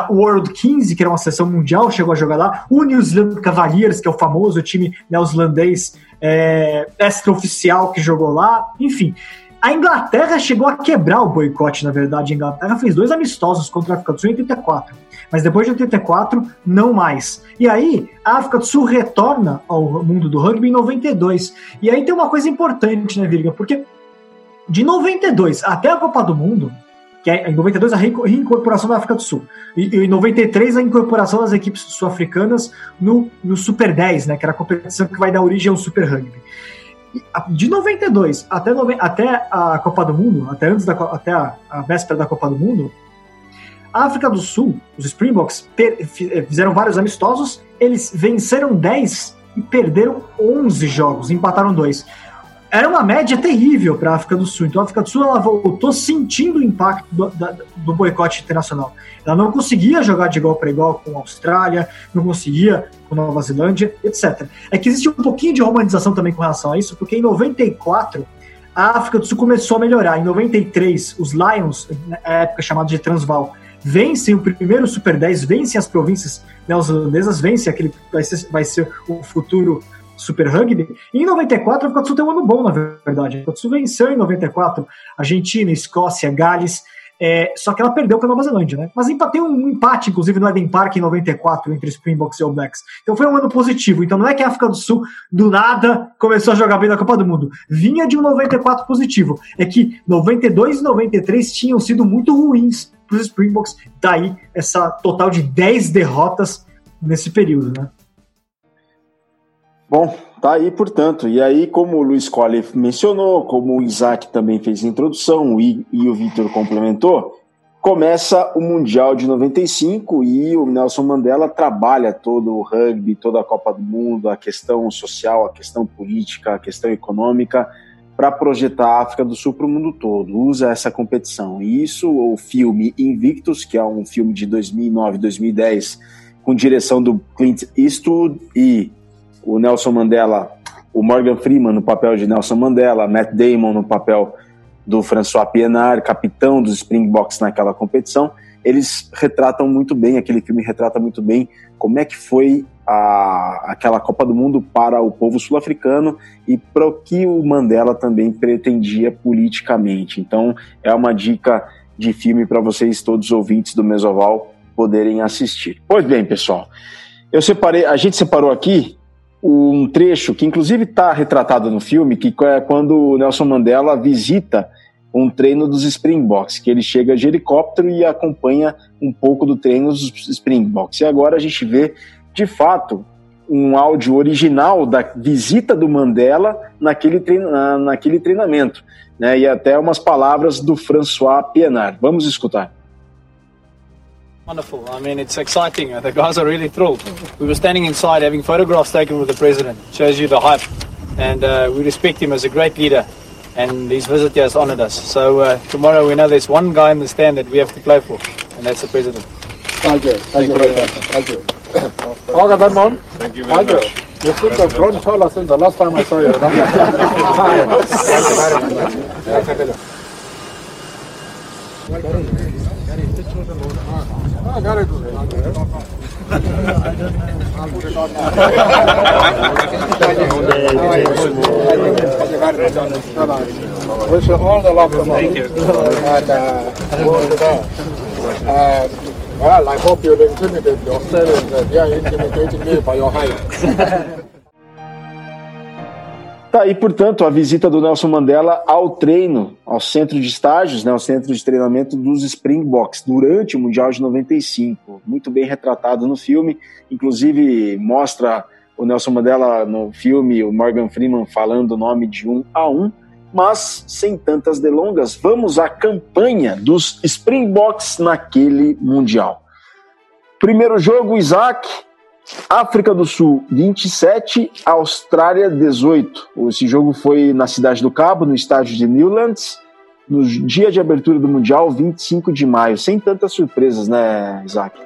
o World 15, que era uma seleção mundial, chegou a jogar lá. O New Zealand Cavaliers, que é o famoso time neozelandês é, extra-oficial que jogou lá. Enfim, a Inglaterra chegou a quebrar o boicote, na verdade. A Inglaterra fez dois amistosos contra a África do Sul em 84. Mas depois de 84, não mais. E aí, a África do Sul retorna ao mundo do rugby em 92. E aí tem uma coisa importante, né, Virga? Porque de 92 até a Copa do Mundo, que é em 92 a reincorporação da África do Sul, e em 93 a incorporação das equipes sul-africanas no, no Super 10, né, que era a competição que vai dar origem ao Super Rugby de 92 até, até a Copa do Mundo, até antes da até a, a véspera da Copa do Mundo, a África do Sul, os Springboks eh, fizeram vários amistosos, eles venceram 10 e perderam 11 jogos, empataram dois era uma média terrível para a África do Sul. Então a África do Sul ela voltou sentindo o impacto do, da, do boicote internacional. Ela não conseguia jogar de igual para igual com a Austrália, não conseguia com Nova Zelândia, etc. É que existe um pouquinho de romanização também com relação a isso, porque em 94 a África do Sul começou a melhorar. Em 93, os Lions, na época chamada de Transvaal, vencem o primeiro Super 10, vencem as províncias neozelandesas, vencem aquele vai ser, vai ser o futuro Super Rugby. E em 94, a Sul tem um ano bom, na verdade. A Sul venceu em 94 Argentina, Escócia, Gales. É, só que ela perdeu para a Nova Zelândia, né? Mas tem um empate, inclusive, no Eden Park em 94 entre Springboks e All Blacks. Então foi um ano positivo. Então não é que a África do Sul, do nada, começou a jogar bem na Copa do Mundo. Vinha de um 94 positivo. É que 92 e 93 tinham sido muito ruins para os Springboks. Daí essa total de 10 derrotas nesse período, né? Bom, tá aí, portanto. E aí, como o Luiz Colle mencionou, como o Isaac também fez a introdução e, e o Vitor complementou, começa o Mundial de 95 e o Nelson Mandela trabalha todo o rugby, toda a Copa do Mundo, a questão social, a questão política, a questão econômica, para projetar a África do Sul para o mundo todo. Usa essa competição. E isso, o filme Invictus, que é um filme de 2009, 2010, com direção do Clint Eastwood e o Nelson Mandela, o Morgan Freeman no papel de Nelson Mandela, Matt Damon no papel do François Pienaar, capitão dos Springboks naquela competição, eles retratam muito bem, aquele filme retrata muito bem como é que foi a, aquela Copa do Mundo para o povo sul-africano e para o que o Mandela também pretendia politicamente. Então, é uma dica de filme para vocês, todos ouvintes do Mesoval, poderem assistir. Pois bem, pessoal, eu separei, a gente separou aqui um trecho que inclusive está retratado no filme, que é quando o Nelson Mandela visita um treino dos Springboks, que ele chega de helicóptero e acompanha um pouco do treino dos Springboks. E agora a gente vê, de fato, um áudio original da visita do Mandela naquele, naquele treinamento, né? e até umas palavras do François Pienaar. Vamos escutar. Wonderful. I mean, it's exciting. The guys are really thrilled. We were standing inside having photographs taken with the president. Shows you the hype. And uh, we respect him as a great leader. And his visit here has honoured us. So uh, tomorrow we know there's one guy in the stand that we have to play for, and that's the president. Thank you. Thank, you very much. Thank you. All right, man. Thank you very much. You should have grown taller since the last time I saw you. Thank you. I got it. I'll put it on I'll put it on now. Wish you all the luck tomorrow. Thank you. And uh, all the best. And, well, I hope you intimidated yourself. Uh, they are intimidating me by your height. Tá aí, portanto, a visita do Nelson Mandela ao treino, ao centro de estágios, né, ao centro de treinamento dos Springboks durante o Mundial de 95. Muito bem retratado no filme, inclusive mostra o Nelson Mandela no filme, o Morgan Freeman falando o nome de um a um. Mas, sem tantas delongas, vamos à campanha dos Springboks naquele Mundial. Primeiro jogo, Isaac, África do Sul 27, Austrália 18. Esse jogo foi na Cidade do Cabo, no estádio de Newlands, no dia de abertura do Mundial, 25 de maio. Sem tantas surpresas, né, Isaac?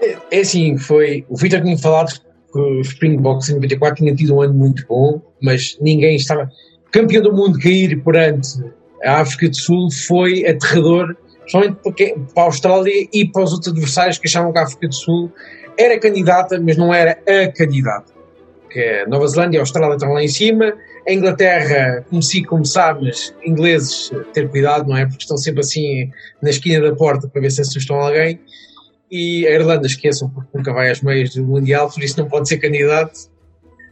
É, é assim, foi. O Vitor tinha falado que o Springboks em 94 tinha tido um ano muito bom, mas ninguém estava. Campeão do mundo cair perante a África do Sul foi aterrador, principalmente para a Austrália e para os outros adversários que achavam que a África do Sul era candidata, mas não era a candidata. É Nova Zelândia e a Austrália estão lá em cima, a Inglaterra, como se como sabes, ingleses, ter cuidado, não é? Porque estão sempre assim na esquina da porta para ver se assustam alguém. E a Irlanda, esqueçam, porque nunca vai às meias do Mundial, por isso não pode ser candidato.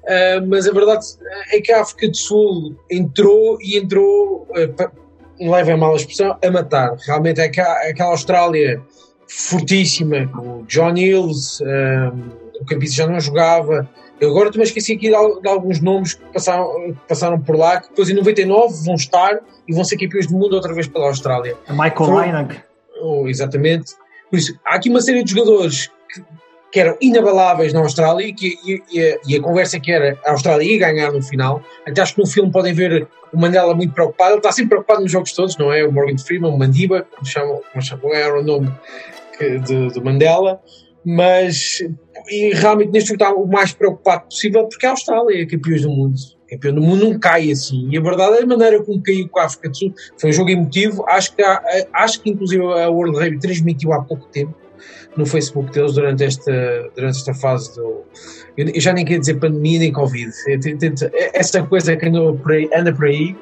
Uh, mas a verdade é que a África do Sul entrou e entrou, uh, leva a mal a expressão, a matar. Realmente é que aquela Austrália fortíssima, com o John Hills, um, o campista já não jogava. Eu agora também esqueci aqui de, alguns nomes que passaram, passaram por lá, que depois em 99 vão estar e vão ser campeões do mundo outra vez pela Austrália. A Michael Lynagh. Oh, exatamente. Por isso, há aqui uma série de jogadores que, que eram inabaláveis na Austrália e, que, e, e, a, e, a, conversa que era a Austrália ia ganhar no final. Até acho que no filme podem ver o Mandela muito preocupado. Ele está sempre preocupado nos jogos todos, não é? O Morgan Freeman, o Mandiba, como chamam, como chamam, era o nome de, de Mandela, mas e realmente neste jogo está o mais preocupado possível porque a Austrália é campeão do mundo. Campeão do mundo não cai assim. E a verdade é a maneira como caiu com a África do Sul foi um jogo emotivo. Acho que, há, acho que inclusive a World Rugby transmitiu há pouco tempo no Facebook deles durante esta, durante esta fase do. Eu já nem queria dizer pandemia nem Covid. Essa coisa que anda por aí, anda por aí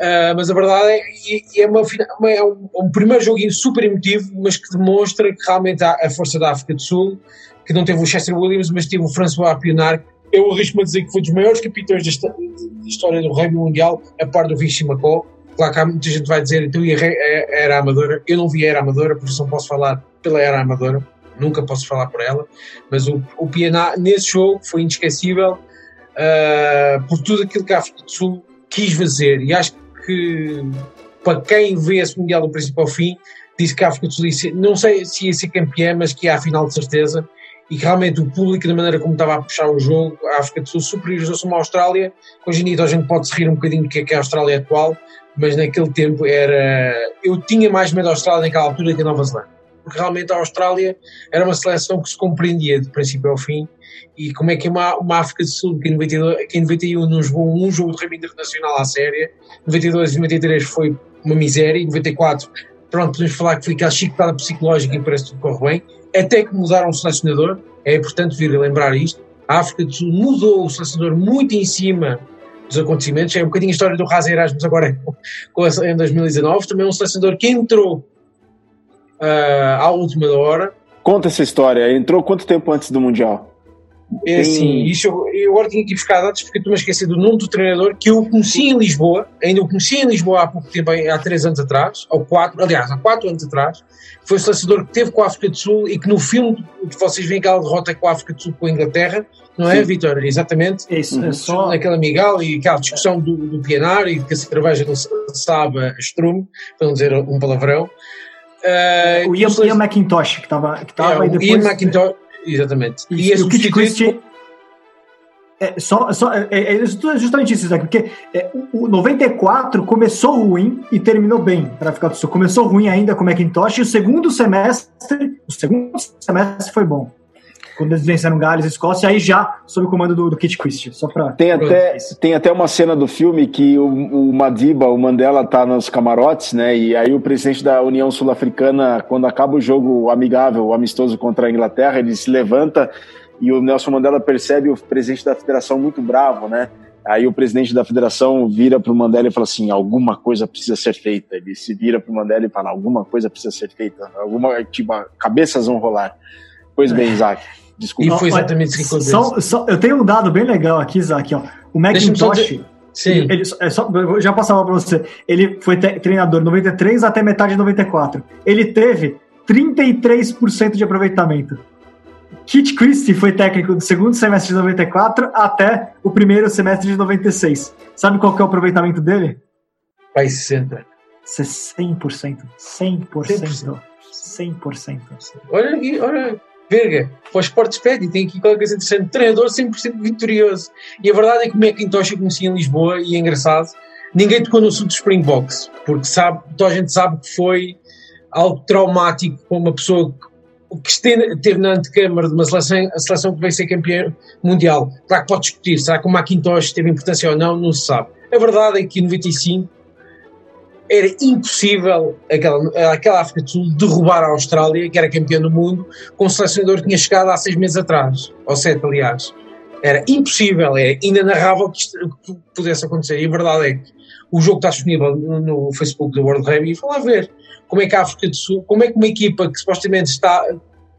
Uh, mas a verdade é que é, uma, uma, é um, um, primeiro jogo super emotivo, mas que demonstra que realmente há a força da África do Sul, que não teve o Chester Williams, mas teve o François Pionar. Eu arrisco-me a dizer que foi dos maiores capitães da, história do rugby mundial, a par do Vichy Macó. Claro que há muita gente vai dizer, então era amadora. Eu não vi a era amadora, por isso não posso falar pela era amadora, nunca posso falar por ela. Mas o, o Pionar, nesse jogo, foi inesquecível uh, por tudo aquilo que a África do Sul quis fazer. E acho que que, para quem vê esse Mundial do princípio ao fim, disse que a África do Sul, não sei se ia ser campeã, mas que ia à final de certeza, e que realmente o público, da maneira como estava a puxar o jogo, a África do Sul superiorizou-se uma Austrália. Hoje em dia a gente pode se rir um bocadinho do que é, que é a Austrália atual, mas naquele tempo era. Eu tinha mais medo da Austrália naquela altura que a Nova Zelândia, porque realmente a Austrália era uma seleção que se compreendia de princípio ao fim. E como é que uma, uma África do Sul que em, 92, que em 91 não jogou um jogo de rugby internacional à séria, 92 e 93 foi uma miséria, e 94 pronto, podemos falar que foi aquela chicotada psicológica e parece que tudo corre bem, até que mudaram o selecionador, é importante vir a lembrar isto, a África do Sul mudou o selecionador muito em cima dos acontecimentos, é um bocadinho a história do Raza Erasmus agora em 2019, também é um selecionador que entrou uh, à última hora. Conta essa história, entrou quanto tempo antes do Mundial? É assim, isso eu, eu agora tinha que ir buscar dados porque estou-me a esquecer do nome do treinador que eu conheci em Lisboa, ainda o conheci em Lisboa há pouco tempo, há três anos atrás, ou quatro, aliás, há quatro anos atrás, foi o selecionador que teve com a África do Sul e que no filme que vocês veem aquela derrota com a África do Sul com a Inglaterra, não é, Vitor? Exatamente. Isso, é só. Aquela Miguel e aquela discussão do, do pianar e que a cerveja não sabe a estrume, para não dizer um palavrão. Uh, o Ian, Ian McIntosh, que estava. Que tava é, o depois, Ian McIntosh Exatamente. E, e, e o Kit Christie. É, só, só, é, é, é justamente isso, Isaac, porque é, o 94 começou ruim e terminou bem para ficar do Sul. Começou ruim ainda com o Macintosh e o segundo semestre, o segundo semestre foi bom. Quando eles venceram Gales e Escócia, aí já sob o comando do, do Kit Christie, só para tem até tem até uma cena do filme que o, o Madiba, o Mandela tá nos camarotes, né? E aí o presidente da União Sul-Africana, quando acaba o jogo amigável, amistoso contra a Inglaterra, ele se levanta e o Nelson Mandela percebe o presidente da federação muito bravo, né? Aí o presidente da federação vira para o Mandela e fala assim: alguma coisa precisa ser feita. Ele se vira para o Mandela e fala: alguma coisa precisa ser feita. Alguma, tipo, cabeças vão rolar. Pois bem, Isaac. Desculpa. E foi exatamente isso que aconteceu. eu tenho um dado bem legal aqui, Isaac. Ó. O Macintosh. Sim. Ele, é só, eu já passava para você. Ele foi treinador 93 até metade de 94. Ele teve 33% de aproveitamento. Kit Christie foi técnico do segundo semestre de 94 até o primeiro semestre de 96. Sabe qual que é o aproveitamento dele? Vai 60. 100%. 100%. 100%. Olha aqui, olha. Verga, para o Sports Pet tem aqui qualquer coisa interessante. Treinador 100% vitorioso. E a verdade é que o Macintosh eu conheci em Lisboa e é engraçado. Ninguém tocou no assunto do Springboks, porque sabe, toda a gente sabe que foi algo traumático para uma pessoa que esteve na antecâmara de uma seleção, a seleção que veio ser campeã mundial. Será que pode discutir? Será que o Macintosh teve importância ou não? Não se sabe. A verdade é que em 95 era impossível aquela, aquela África do Sul derrubar a Austrália, que era campeã do mundo, com um selecionador que tinha chegado há seis meses atrás, ou sete, aliás. Era impossível, era inenarrável que isto que pudesse acontecer. E a verdade é que o jogo está disponível no, Facebook do World Rugby e foi lá ver como é que a África do Sul, como é que uma equipa que supostamente está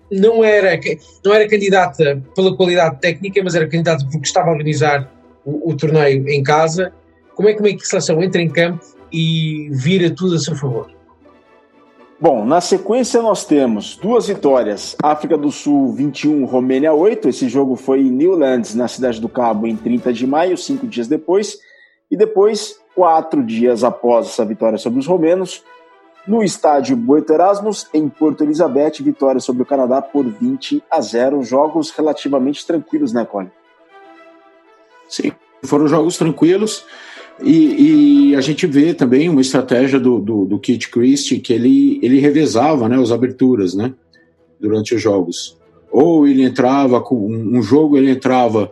não era, não era candidata pela qualidade técnica, mas era candidata porque estava a organizar o, o torneio em casa, como é que uma seleção entra em campo e vira tudo a seu favor. Bom, na sequência nós temos duas vitórias: África do Sul 21, Romênia 8. Esse jogo foi em Newlands, na Cidade do Cabo, em 30 de maio, cinco dias depois. E depois, quatro dias após essa vitória sobre os romenos, no estádio Boito Erasmus, em Porto Elizabeth, vitória sobre o Canadá por 20 a 0. Jogos relativamente tranquilos, né, Cole? Sim, foram jogos tranquilos. E, e, a gente vê também uma estratégia do, do, do Kit Christie que ele, ele revezava né, as aberturas né, durante os jogos. Ou ele entrava com um jogo, ele entrava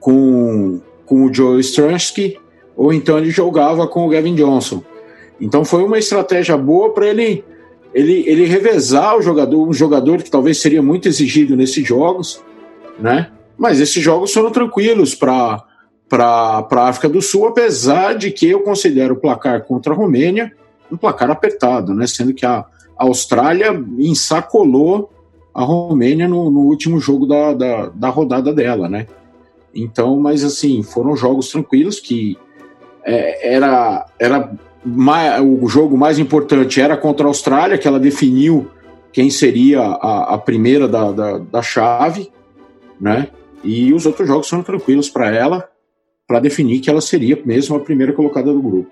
com, com o Joe Stransky, ou então ele jogava com o Gavin Johnson. Então foi uma estratégia boa para ele, ele, ele revezar o jogador, um jogador que talvez seria muito exigido nesses jogos, né? Mas esses jogos foram tranquilos para para a África do Sul, apesar de que eu considero o placar contra a Romênia um placar apertado, né? sendo que a Austrália ensacolou a Romênia no, no último jogo da, da, da, rodada dela, né? Então, mas assim, foram jogos tranquilos que é, era, era mais, o jogo mais importante era contra a Austrália, que ela definiu quem seria a, a primeira da, da, da chave, né? E os outros jogos foram tranquilos para ela para definir que ela seria mesmo a primeira colocada do grupo.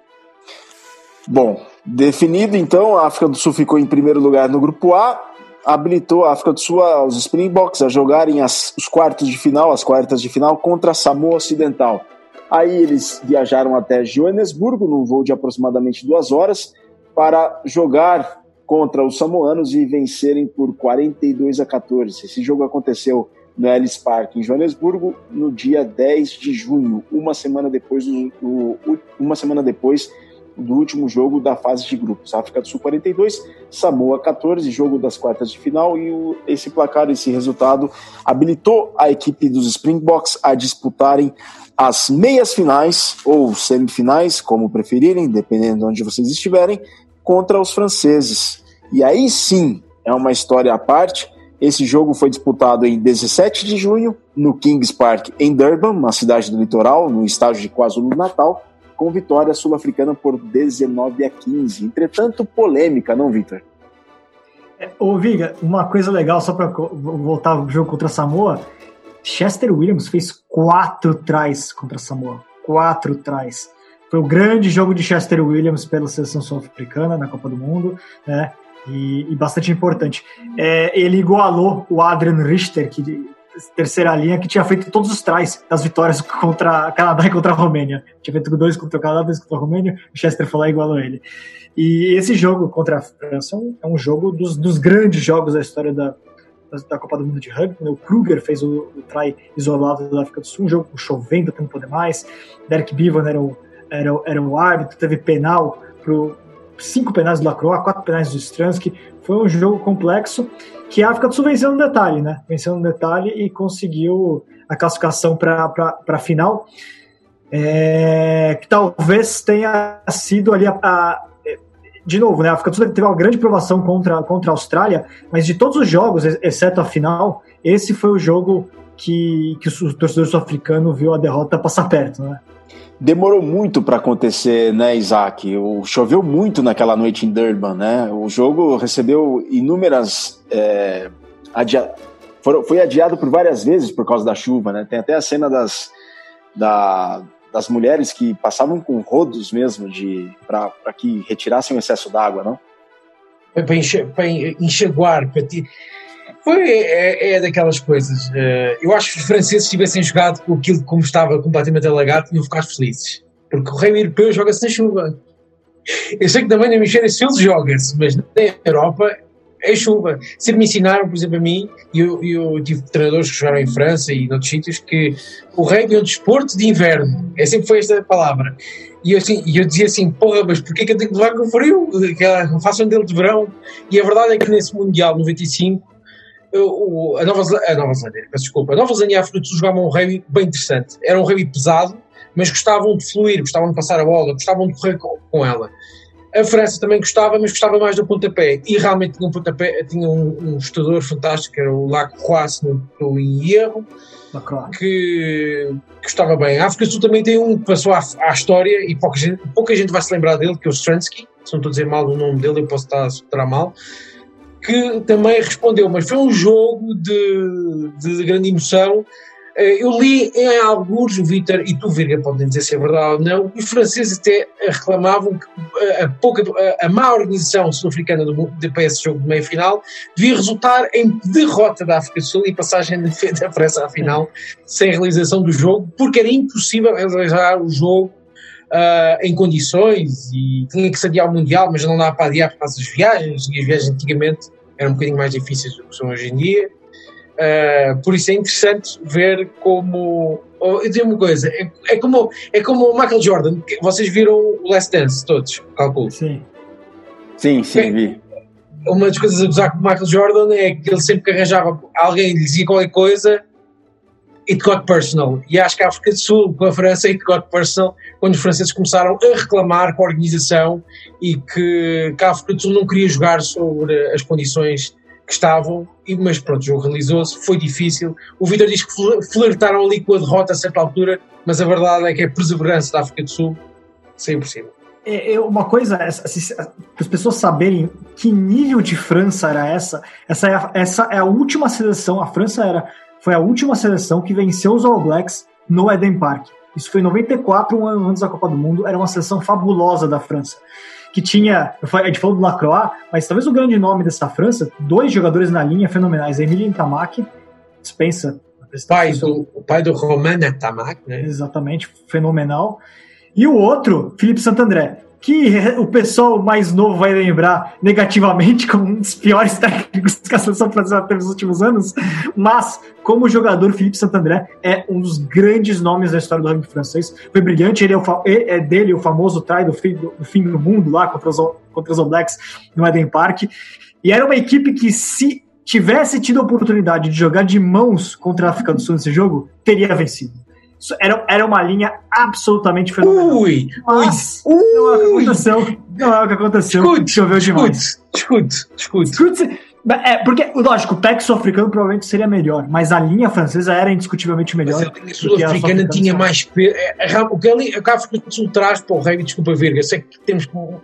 Bom, definido então, a África do Sul ficou em primeiro lugar no grupo A, habilitou a África do Sul aos Springboks a jogarem as, os quartos de final, as quartas de final contra a Samoa Ocidental. Aí eles viajaram até Joanesburgo, num voo de aproximadamente duas horas, para jogar contra os samoanos e vencerem por 42 a 14. Esse jogo aconteceu no Ellis Park, em Joanesburgo, no dia 10 de junho, uma semana depois do, do, uma semana depois do último jogo da fase de grupos. África do Sul 42, Samoa 14, jogo das quartas de final, e o, esse placar, esse resultado, habilitou a equipe dos Springboks a disputarem as meias finais, ou semifinais, como preferirem, dependendo de onde vocês estiverem, contra os franceses. E aí sim, é uma história à parte, esse jogo foi disputado em 17 de junho, no Kings Park, em Durban, uma cidade do litoral, no estádio de KwaZulu-Natal, com vitória sul-africana por 19 a 15. Entretanto, polêmica, não, Victor? É, ô, Viga, uma coisa legal, só para voltar ao jogo contra a Samoa, Chester Williams fez quatro tries contra a Samoa. Quatro tries. Foi o grande jogo de Chester Williams pela seleção sul-africana na Copa do Mundo, né? E, e bastante importante. É, ele igualou o Adrian Richter, que terceira linha, que tinha feito todos os trás das vitórias contra Canadá e contra a Romênia. Tinha feito dois contra o Canadá, dois contra a Romênia, o Chester foi lá e igualou ele. E esse jogo contra a França é um jogo dos, dos grandes jogos da história da, da Copa do Mundo de Rugby. O Kruger fez o, o try isolado da África do Sul, um jogo chovendo não poder mais. Derek Bevan era o, era, era o árbitro, teve penal pro, cinco penais do Lacroix, quatro penais do Stransky. Foi um jogo complexo que a África do Sul venceu no detalhe, né? Venceu no detalhe e conseguiu a classificação para a final. É, que talvez tenha sido ali a, a, de novo, né? A África do Sul teve uma grande provação contra, contra a Austrália, mas de todos os jogos, exceto a final, esse foi o jogo que, que o torcedor sul-africano viu a derrota passar perto, né? Demorou muito para acontecer, né, Isaac? O, choveu muito naquela noite em Durban, né? O jogo recebeu inúmeras. É, foi adiado por várias vezes por causa da chuva, né? Tem até a cena das, da, das mulheres que passavam com rodos mesmo de para que retirassem o excesso d'água, não? Para, enche, para. Foi, é, é, daquelas coisas. Uh, eu acho que os franceses tivessem jogado com aquilo como estava completamente alagado, tinham ficado felizes. Porque o rei europeu joga-se na chuva. Eu sei que também na Hemisfério Sul joga-se, mas na Europa é chuva. Sempre me ensinaram, por exemplo, a mim, e eu, eu, tive treinadores que jogaram em França e noutros sítios, que o rei é um desporto de inverno. É sempre foi esta palavra. E eu, assim, eu dizia assim, porra, mas porquê que eu tenho que levar com frio? Que façam dele de verão. E a verdade é que nesse Mundial 95, a Nova, a Nova Zelândia, desculpa, a Nova Zelândia e a África do Sul jogavam um rugby bem interessante. Era um rugby pesado, mas gostavam de fluir, gostavam de passar a bola, gostavam de correr com, com ela. A França também gostava, mas gostava mais do pontapé. E realmente tinha um pontapé, tinha um, um estudador fantástico, que era o Lacroix, se não estou em erro, que gostava bem. A África do Sul também tem um que passou à, à, história e pouca gente, pouca gente vai se lembrar dele, que é o Stransky. Se não estou a dizer mal o nome dele, eu posso estar a mal. Que também respondeu, mas foi um jogo de, de grande emoção. Eh, eu li em alguns, o Vitor e tu, Virga, podem dizer se é verdade ou não, os franceses até reclamavam que eh, a, pouca, a má organização sul-africana para esse jogo de meia-final devia resultar em derrota da África do Sul e passagem da França à final sem realização do jogo, porque era impossível realizar o jogo Uh, em condições e tinha que se adiar o Mundial, mas não dava para adiar por causa das viagens, e as viagens antigamente eram um bocadinho mais difíceis do que são hoje em dia. Uh, por isso é interessante ver como. Oh, eu digo uma coisa, é, é, como, é como o Michael Jordan, vocês viram o Last Dance, todos, calculo. Sim. Sim, sim, vi. Uma das coisas a usar com o Michael Jordan é que ele sempre que arranjava alguém lhe dizia qualquer coisa, it got personal. E acho que a África do Sul, com a França, it got personal, quando os franceses começaram a reclamar com a organização e que, que a África do Sul não queria jogar sobre as condições que estavam, mas pronto, o jogo realizou-se, foi difícil. O Vitor diz que flertaram ali com a derrota a certa altura, mas a verdade é que a perseverança da África do Sul saiu por cima. É, é uma coisa, assim, as pessoas saberem que nível de França era essa, essa é a, essa é a última seleção, a França era, foi a última seleção que venceu os All Blacks no Eden Park. Isso foi em 94, um ano antes da Copa do Mundo, era uma seleção fabulosa da França que tinha, a gente falou do Lacroix, mas talvez o grande nome dessa França, dois jogadores na linha fenomenais, Emilien Tamac, dispensa. Pai do, o pai do Romain Tamac, né? Exatamente, fenomenal. E o outro, Felipe Santandré, que o pessoal mais novo vai lembrar negativamente como um dos piores técnicos que a seleção brasileira teve nos últimos anos, mas como jogador, Felipe Santandré é um dos grandes nomes da história do rugby francês. Foi brilhante, ele é, o, é dele o famoso try do fim do, do fim do mundo lá contra os, contra os All Blacks no Eden Park. E era uma equipe que se tivesse tido a oportunidade de jogar de mãos contra a África do Sul nesse jogo, teria vencido. Era, era uma linha absolutamente fenomenal. Ui! Mas ui, não é o que aconteceu. Não é o que aconteceu. Escute, Choveu demais. Escute, escute. escute. É, porque, lógico, o Texo africano provavelmente seria melhor, mas a linha francesa era indiscutivelmente melhor. Mas a linha sul-africana tinha mais peso. É, é, o que a África do Sul traz para o rei, desculpa, Virga, sei que temos que uh,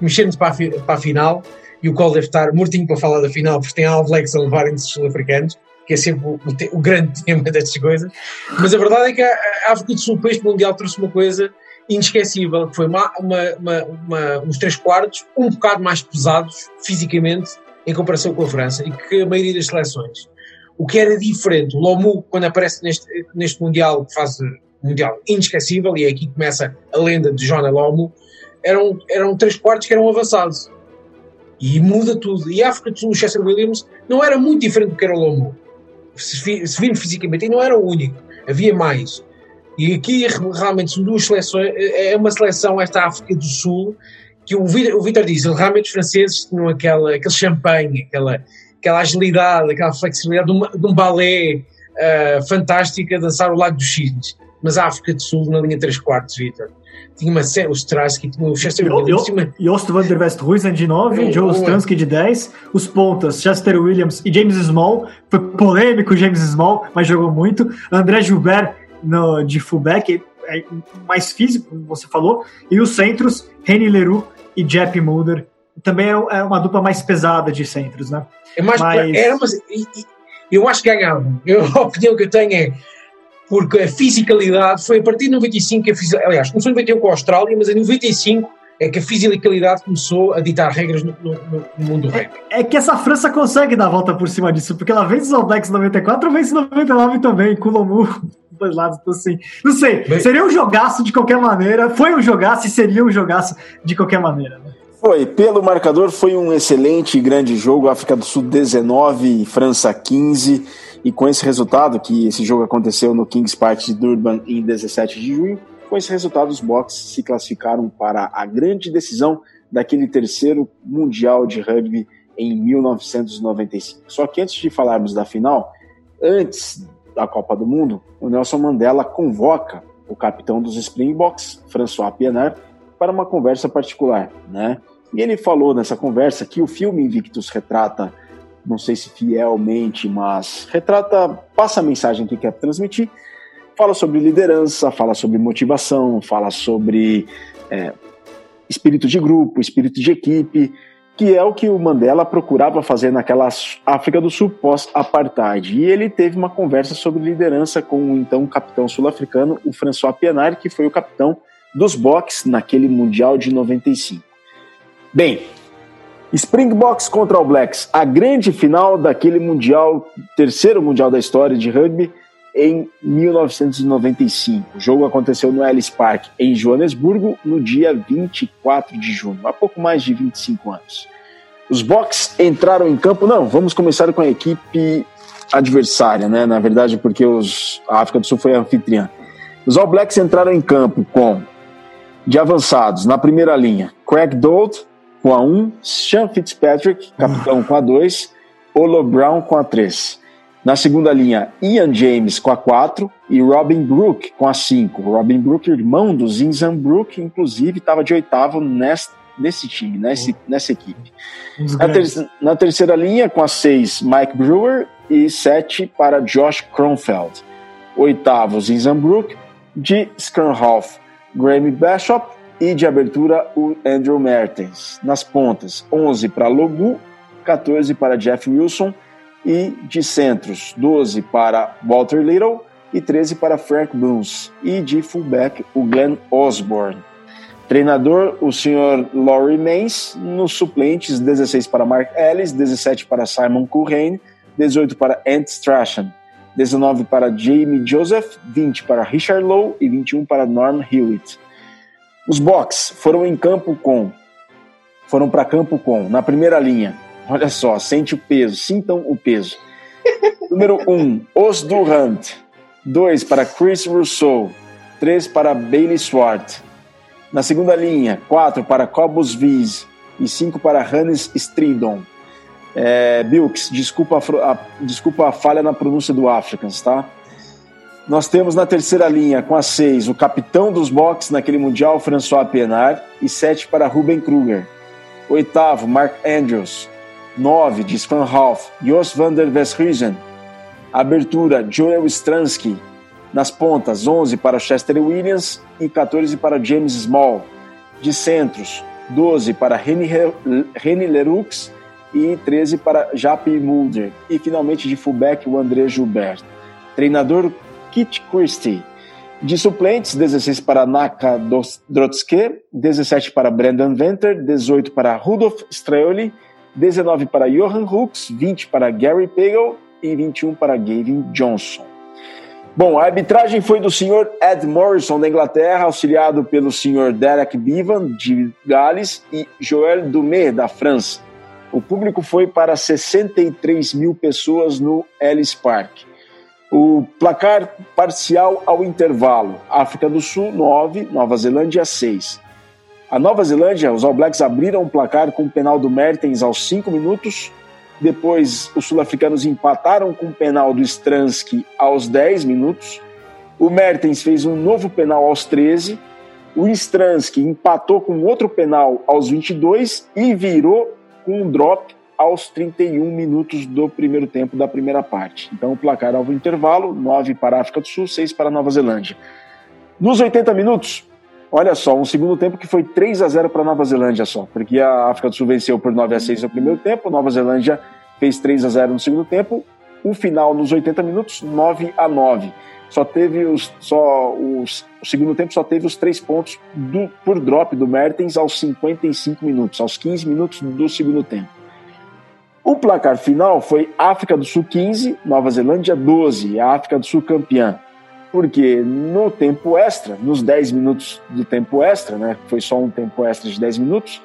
mexer-nos para, a, para a final e o qual deve estar mortinho para falar da final, porque tem All Blacks a levarem-se os sul-africanos que é sempre o, o, grande tema destas coisas. Mas a verdade é que a, África do Sul, para este Mundial, trouxe uma coisa inesquecível, que foi uma, uma, uma, uns três quartos um bocado mais pesados fisicamente em comparação com a França e que a maioria das seleções. O que era diferente, o Lomu, quando aparece neste, neste Mundial, que faz Mundial inesquecível, e é aqui que começa a lenda de Jonah Lomu, eram, eram três quartos que eram avançados. E muda tudo. E a África do Sul, o Chester Williams, não era muito diferente do que era o Lomu se, virmos fisicamente, e não era o único, havia mais. E aqui realmente são duas seleções, é uma seleção, esta África do Sul, que o Vitor diz, realmente os franceses tinham aquela, aquele champanhe, aquela, aquela agilidade, aquela flexibilidade de, uma, de um balé uh, fantástico a dançar o Lago dos Cisnes. mas a África do Sul na linha 3 quartos, Vitor. Tinha uma série, o Stransky, tinha o Chester Williams, Jo- uma- Jost van der Westhuizen de 9, Oh, Joe Stransky de 10, os pontas, Chester Williams e James Small. Foi polêmico James Small, mas jogou muito. André Gilbert no, de fullback, mais físico, como você falou. E os centros, Reni Leroux e Jeff Mulder. Também é uma dupla mais pesada de centros, né? É mais Mas- eu acho que ganhavam. Eu, a opinião que eu tenho é porque a fisicalidade foi a partir de 95 que a fisi- aliás, começou em 91 com a Austrália, mas em 95 é que a fisicalidade começou a ditar regras no, no- no mundo do rugby. É que essa França consegue dar a volta por cima disso, porque ela vence os All Blacks em 94, vence em 99 também, com o Lomu dos dois lados. Então, assim, não sei, Bem- seria um jogaço de qualquer maneira, foi um jogaço e seria um jogaço de qualquer maneira. Né? Foi, pelo marcador, foi um excelente e grande jogo. África do Sul 19, França 15. E com esse resultado, que esse jogo aconteceu no Kings Park de Durban em 17 de junho, com esse resultado, os Box se classificaram para a grande decisão daquele terceiro Mundial de Rugby em 1995. Só que antes de falarmos da final, antes da Copa do Mundo, o Nelson Mandela convoca o capitão dos Springboks, François Pienaar, para uma conversa particular, né? E ele falou nessa conversa que o filme Invictus retrata, não sei se fielmente, mas retrata, passa a mensagem que quer transmitir, fala sobre liderança, fala sobre motivação, fala sobre é, espírito de grupo, espírito de equipe, que é o que o Mandela procurava fazer naquela África do Sul pós-apartheid. E ele teve uma conversa sobre liderança com o então capitão sul-africano, o François Pienaar, que foi o capitão dos Boks naquele Mundial de 95. Bem, Springboks contra All Blacks, a grande final daquele Mundial, terceiro Mundial da história de rugby, em 1995. O jogo aconteceu no Ellis Park, em Joanesburgo, no dia 24 de junho, há pouco mais de 25 anos. Os Boks entraram em campo. Não, vamos começar com a equipe adversária, né? Na verdade, porque os, a África do Sul foi anfitriã. Os All Blacks entraram em campo com de avançados na primeira linha, Craig Dold com a 1, Sean Fitzpatrick, capitão com a 2, Olo Brown com a 3. Na segunda linha, Ian James com a 4 e Robin Brook com a 5. Robin Brook, irmão do Zinzan Brook, inclusive estava de oitavo nesse, nesse time, nesse, nessa equipe. Um dos Na, ter- na terceira linha, com a 6, Mike Brewer e 7 para Josh Kronfeld. Oitavo, Zinzanbrook, de Scrum Graham Bishop e de abertura o Andrew Mertens. Nas pontas, 11 para Logu, 14 para Jeff Wilson e de centros, 12 para Walter Little e 13 para Frank Bruns. E de fullback, o Glenn Osborne. Treinador, o senhor Laurie Mays. Nos suplentes, 16 para Mark Ellis, 17 para Simon Culhane, 18 para Ant Strachan, 19 para Jamie Joseph, 20 para Richard Lowe e 21 para Norm Hewitt. Os Box foram em campo com. Foram para campo com, na primeira linha, olha só, sente o peso, sintam o peso. Número 1, um, Os Durant. 2 para Chris Rousseau. 3 para Bailey Swart. Na segunda linha, 4 para Cobus Viz e 5 para Hannes Stridon. É, Bilks, desculpa a, a- desculpa a falha na pronúncia do Africans, tá? Nós temos na terceira linha, com a 6, o capitão dos box naquele Mundial, François Pienaar, e 7 para Ruben Kruger. Oitavo, Mark Andrews. 9, de Half, Jos van der Westhuizen. Abertura, Joel Stransky. Nas pontas, 11 para Chester Williams e 14 para James Small. De centros, 12 para Reni Leroux e 13 para Japi Mulder. E finalmente de fullback, o André Gilbert. Treinador, Kit Christie. De suplentes, 16 para Naka Drotske, 17 para Brandon Venter, 18 para Rudolf Streoli, 19 para Johan Hooks, 20 para Gary Pagel e 21 para Gavin Johnson. Bom, a arbitragem foi do senhor Ed Morrison da Inglaterra, auxiliado pelo senhor Derek Bevan de Gales e Joël Dumé da França. O público foi para 63 mil pessoas no Ellis Park. O placar parcial ao intervalo: África do Sul 9, Nova Zelândia 6. A Nova Zelândia, os All Blacks abriram o placar com o penal do Mertens aos 5 minutos. Depois, os sul-africanos empataram com o penal do Stransky aos 10 minutos. O Mertens fez um novo penal aos 13. O Stransky empatou com outro penal aos 22 e virou com um drop aos 31 minutos do primeiro tempo da primeira parte. Então o placar ao intervalo, 9 para a África do Sul, 6 para a Nova Zelândia. Nos 80 minutos, olha só, um segundo tempo que foi 3 a 0 para a Nova Zelândia só, porque a África do Sul venceu por 9 a 6 no primeiro tempo, Nova Zelândia fez 3 a 0 no segundo tempo, o final nos 80 minutos, 9 a 9 só teve os, só os, o segundo tempo só teve os três pontos do, por drop do Mertens aos 55 minutos, aos 15 minutos do segundo tempo. O placar final foi África do Sul 15, Nova Zelândia 12, a África do Sul campeã. Porque no tempo extra, nos 10 minutos do tempo extra, né, foi só um tempo extra de 10 minutos.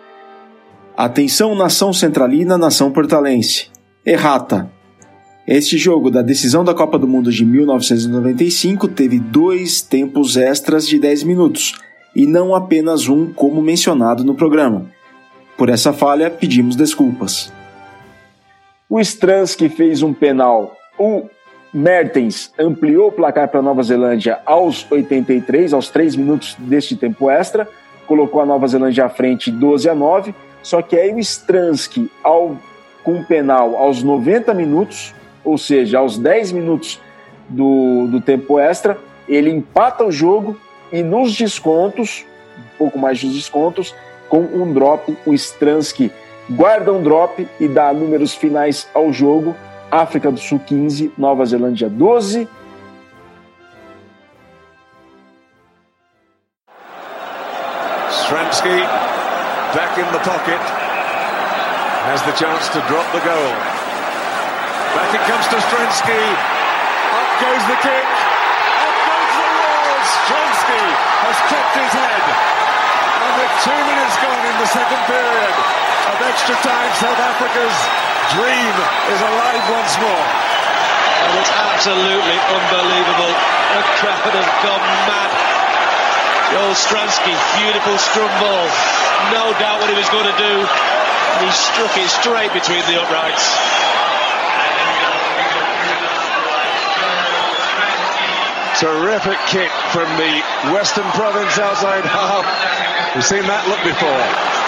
Atenção, nação centralina, nação portalense. Errata, este jogo da decisão da Copa do Mundo de 1995 teve dois tempos extras de 10 minutos, e não apenas um como mencionado no programa. Por essa falha, pedimos desculpas. O Stransky fez um penal. O Mertens ampliou o placar para a Nova Zelândia aos 83, aos 3 minutos deste tempo extra, colocou a Nova Zelândia à frente 12 a 9, só que aí o Stransky, ao, com um penal aos 90 minutos, ou seja, aos 10 minutos do, do tempo extra, ele empata o jogo e nos descontos, um pouco mais de descontos, com um drop, o Stransky guarda um drop e dá números finais ao jogo. África do Sul 15, Nova Zelândia 12. Stransky back in the pocket has the chance to drop the goal. Back it comes to Strensky. Up goes the kick. Up goes the walls. Strensky has kept his head. And with two minutes gone in the second period of extra time, South Africa's dream is alive once more. And it's absolutely unbelievable. The crowd have gone mad. Joel Stransky, beautiful scrum ball. No doubt what he was going to do. And he struck it straight between the uprights. Terrific kick from the Western Province outside half. We've seen that look before.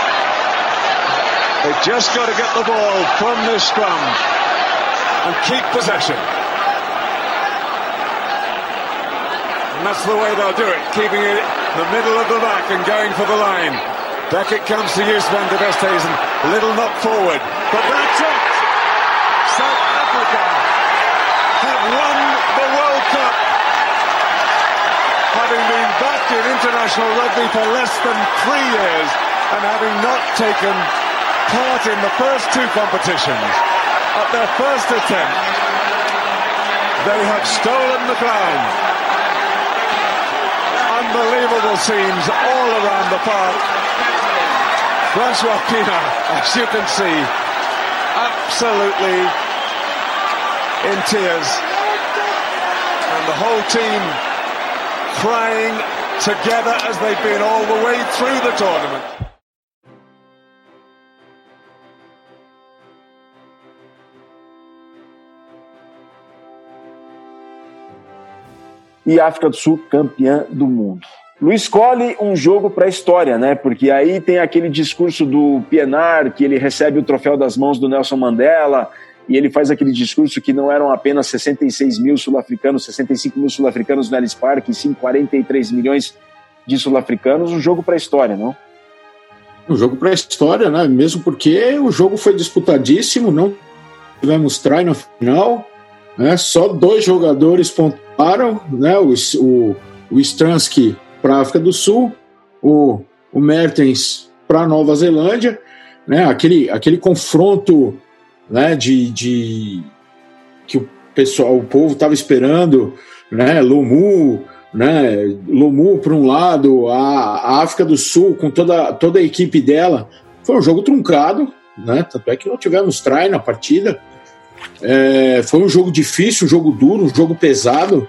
They've just got to get the ball from this scrum and keep possession. And that's the way they'll do it, keeping it in the middle of the back and going for the line. Back it comes to Jus van de Westhuizen. Little knock forward. But that's it! South Africa have won the World Cup having been back in international rugby for less than three years and having not taken part in the first two competitions. At their first attempt, they have stolen the crown. Unbelievable scenes all around the park. Francois Pina, as you can see, absolutely in tears. And the whole team crying together as they've been all the way through the tournament. E África do Sul campeã do mundo. Luiz escolhe um jogo para a história, né? Porque aí tem aquele discurso do Pienar, que ele recebe o troféu das mãos do Nelson Mandela, e ele faz aquele discurso que não eram apenas 66 mil sul-africanos, 65 mil sul-africanos no Ellis Park, e sim 43 milhões de sul-africanos, um jogo para a história, não? Um jogo para a história, né? Mesmo porque o jogo foi disputadíssimo, não tivemos try no final, né? Só dois jogadores pontuaram, né? O, o, o Stransky para a África do Sul, o, o Mertens para Nova Zelândia, né? Aquele, aquele confronto né, de, de que o pessoal, o povo estava esperando, né, Lomu, né, Lomu por um lado, a, a, África do Sul com toda, toda a equipe dela, foi um jogo truncado, né, tanto é que não tivemos try na partida, é, foi um jogo difícil, um jogo duro, um jogo pesado,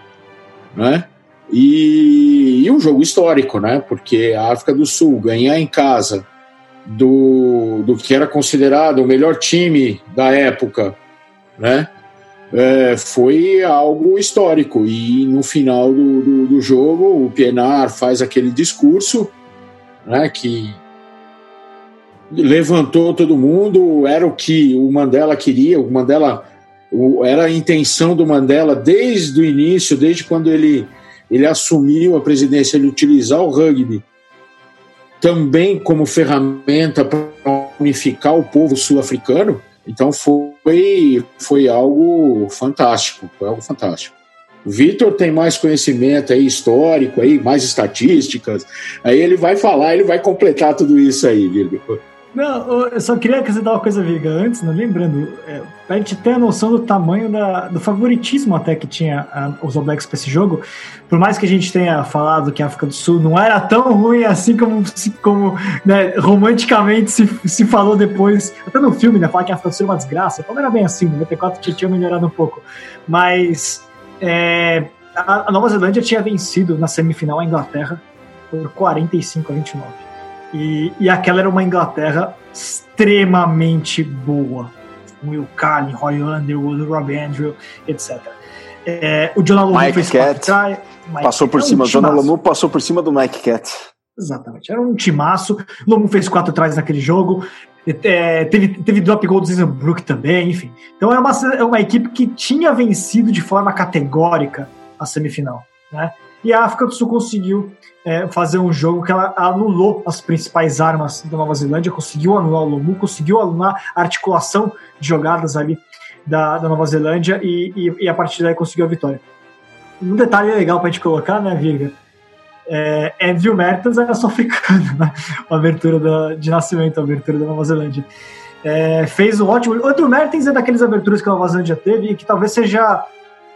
né, e, e um jogo histórico, né, porque a África do Sul ganhar em casa do, do que era considerado o melhor time da época, né? é, foi algo histórico. E no final do, do, do, jogo, o Pienaar faz aquele discurso né, que levantou todo mundo, era o que o Mandela queria, o Mandela era a intenção do Mandela desde o início, desde quando ele, ele assumiu a presidência, ele utilizar o rugby também como ferramenta para unificar o povo sul-africano. Então foi, foi algo fantástico, foi algo fantástico. O Vitor tem mais conhecimento aí histórico aí, mais estatísticas. Aí ele vai falar, ele vai completar tudo isso aí, Vitor. Não, eu só queria acrescentar uma coisa, Viga, antes, né? lembrando, é, pra gente ter a noção do tamanho da, do favoritismo até que tinha a, os All Blacks para esse jogo, por mais que a gente tenha falado que a África do Sul não era tão ruim assim como, como né, romanticamente se, se falou depois, até no filme, né, falar que a África do Sul era uma desgraça, não era bem assim, 94 tinha, tinha melhorado um pouco, mas é, a, a Nova Zelândia tinha vencido na semifinal a Inglaterra por 45 a 29. E, e aquela era uma Inglaterra extremamente boa. Will Carney, Roy Underwood, Rob Andrew, etc. É, o John Lomu fez Cat try, passou por cima, um John Lomu passou por cima do Mike Cat. Exatamente, era um timaço. Lomu fez quatro trás naquele jogo. É, teve, teve drop goal do Zizanbrook também, enfim. Então é uma, é uma equipe que tinha vencido de forma categórica a semifinal. Né? E a África do Sul conseguiu é, fazer um jogo que ela anulou as principais armas da Nova Zelândia, conseguiu anular o Lomu, conseguiu anular a articulação de jogadas ali da, da Nova Zelândia e, e, e, a partir daí conseguiu a vitória. Um detalhe legal para gente colocar, né, Virga? É, Mertens era sul-africano, né? a abertura da, de nascimento, a abertura da Nova Zelândia. É, fez um ótimo. Andrew Mertens é daquelas aberturas que a Nova Zelândia teve e que talvez seja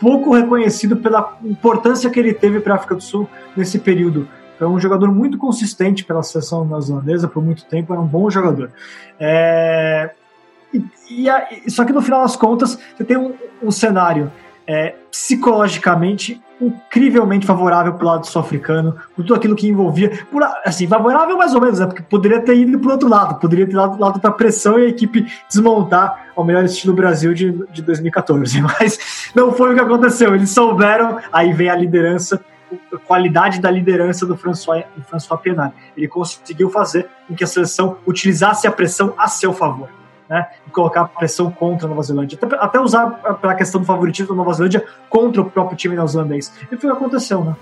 pouco reconhecido pela importância que ele teve para a África do Sul nesse período. Foi um jogador muito consistente pela seleção neozelandesa por muito tempo, era um bom jogador. É, e, e a, só que no final das contas, você tem um, um cenário é, psicologicamente incrivelmente favorável para o lado sul-africano, por tudo aquilo que envolvia. Por, assim, favorável mais ou menos, né, porque poderia ter ido para o outro lado, poderia ter dado lado para pressão e a equipe desmontar ao melhor estilo Brasil de, de 2014. Mas não foi o que aconteceu. Eles souberam, aí vem a liderança a qualidade da liderança do François, do François Pienaar. Ele conseguiu fazer com que a seleção utilizasse a pressão a seu favor. Né, e colocar pressão contra a Nova Zelândia. Até, até usar pela questão do favoritismo da Nova Zelândia contra o próprio time neozelandês. E foi o que aconteceu, né?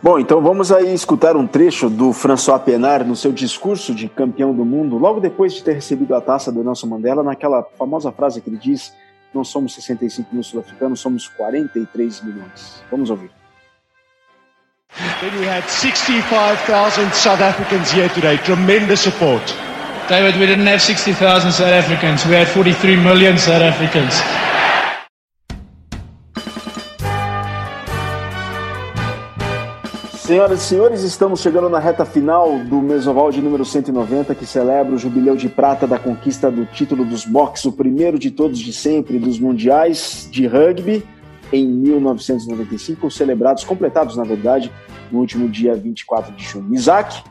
Bom, então vamos aí escutar um trecho do François Pienaar no seu discurso de campeão do mundo, logo depois de ter recebido a taça do Nelson Mandela, naquela famosa frase que ele diz: Não somos 65 mil sul-africanos, somos 43 milhões. Vamos ouvir. Then we had 65,000 South Africans here today. Tremendous support. David, we didn't have 60,000 South Africans. We had 43 million South Africans. Senhoras e senhores, estamos chegando na reta final do Mesoval de número 190, que celebra o jubileu de prata da conquista do título dos box, o primeiro de todos de sempre dos mundiais de rugby em 1995, celebrados, completados, na verdade, no último dia 24 de junho. Isaac,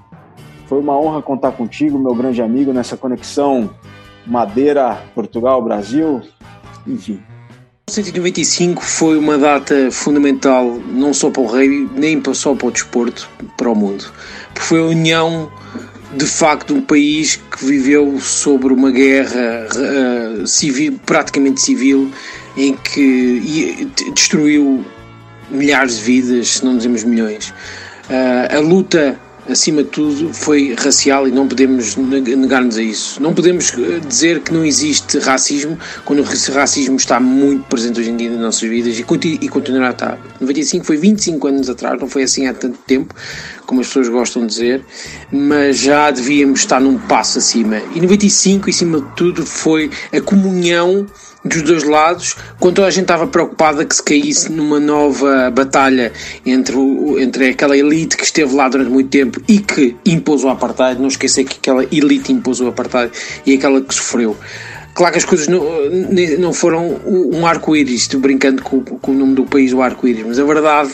foi uma honra contar contigo, meu grande amigo, nessa conexão Madeira, Portugal, Brasil, enfim. 1995 foi uma data fundamental não só para o rei, nem só para o desporto, para o mundo. Porque foi a união de facto de um país que viveu sobre uma guerra uh, civil, praticamente civil, em que destruiu milhares de vidas, se não dizemos milhões. Uh, a luta, acima de tudo, foi racial e não podemos negar-nos a isso. Não podemos eh, dizer que não existe racismo quando o racismo está muito presente hoje em dia nas nossas vidas e, e continuará a estar. 95 foi 25 anos atrás, não foi assim há tanto tempo, como as pessoas gostam de dizer, mas já devíamos estar num passo acima. E 95, acima de tudo, foi a comunhão dos dois lados, quando a gente estava preocupada que se caísse numa nova batalha entre, entre aquela elite que esteve lá durante muito tempo e que impôs o apartheid, não esquecer que aquela elite impôs o apartheid e aquela que sofreu. Claro que as coisas não, não foram um arco-íris, brincando com, com, o nome do país, o arco-íris, mas a verdade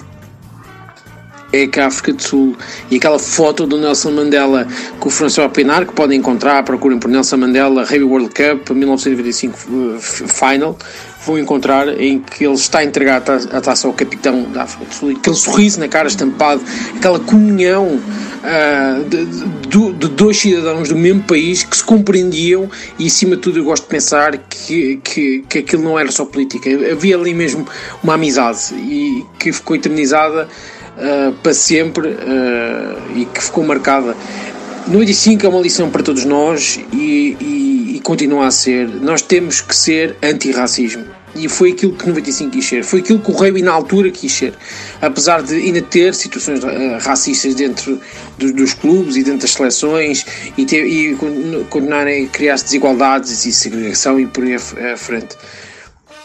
é que a África do Sul. E aquela foto do Nelson Mandela com o François Pinar, que podem encontrar, procurem por Nelson Mandela Rugby World Cup 1995 uh, Final, vão encontrar em que ele está a entregar a taça, ao capitão da África do Sul, aquele sorriso na cara estampado, aquela comunhão uh, de, de, de, dois cidadãos do mesmo país que se compreendiam e acima de tudo eu gosto de pensar que, que, que aquilo não era só política, havia ali mesmo uma amizade e que ficou eternizada uh, para sempre uh, e que ficou marcada. No 85 é uma lição para todos nós e, e, e continua a ser. Nós temos que ser anti-racismo. E foi aquilo que 95 quis ser. Foi aquilo que o Rei na altura quis ser. Apesar de ainda ter situações uh, racistas dentro do, dos clubes e dentro das seleções e, ter, e continuarem a criar desigualdades e segregação e por aí à frente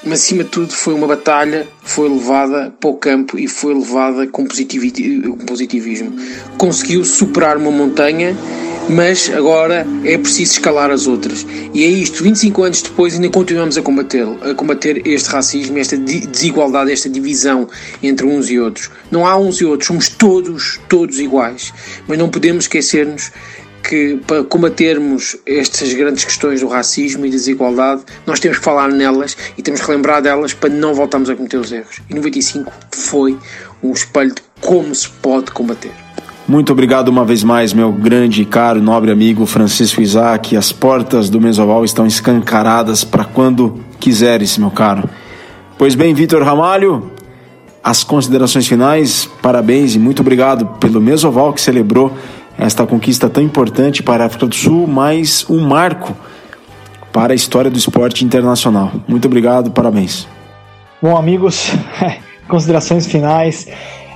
mas acima de tudo foi uma batalha, foi levada para o campo e foi levada com positivismo. Conseguiu superar uma montanha, mas agora é preciso escalar as outras. E é isto, 25 anos depois ainda continuamos a combater, a combater este racismo, esta desigualdade, esta divisão entre uns e outros. Não há uns e outros, somos todos, todos iguais. Mas não podemos esquecer-nos que para combatermos estas grandes questões do racismo e da desigualdade, nós temos que falar nelas e temos que lembrar delas para não voltarmos a cometer os erros. E 95 foi um espelho de como se pode combater. Muito obrigado uma vez mais, meu grande e caro nobre amigo Francisco Isaac. As portas do Mesoval estão escancaradas para quando quiseres, meu caro. Pois bem, Vitor Ramalho, as considerações finais, parabéns e muito obrigado pelo Mesoval que celebrou esta conquista tão importante para a África do Sul, mas um marco para a história do esporte internacional. Muito obrigado, parabéns. Bom, amigos, considerações finais.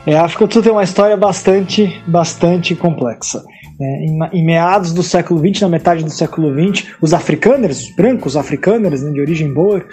É, a África do Sul tem uma história bastante, bastante complexa. É, em, em, meados do século XX, na metade do século XX, os africaners, os brancos africaners né, de origem boer,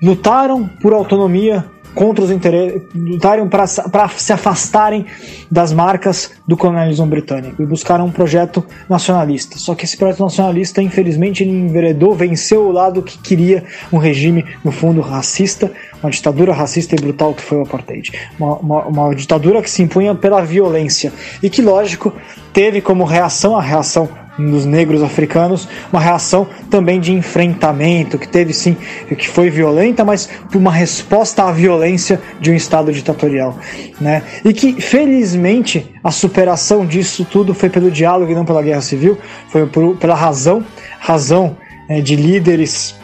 lutaram por autonomia contra os interesses, lutaram para se afastarem das marcas do colonialismo britânico e buscaram um projeto nacionalista. Só que esse projeto nacionalista, infelizmente, enveredou, venceu o lado que queria um regime, no fundo, racista, uma ditadura racista e brutal que foi o apartheid. Uma, uma, uma ditadura que se impunha pela violência e que, lógico, teve como reação a reação dos negros africanos, uma reação também de enfrentamento, que teve sim, que foi violenta, mas por uma resposta à violência de um Estado ditatorial. Né? E que, felizmente, a superação disso tudo foi pelo diálogo e não pela guerra civil, foi por, pela razão, razão é, de líderes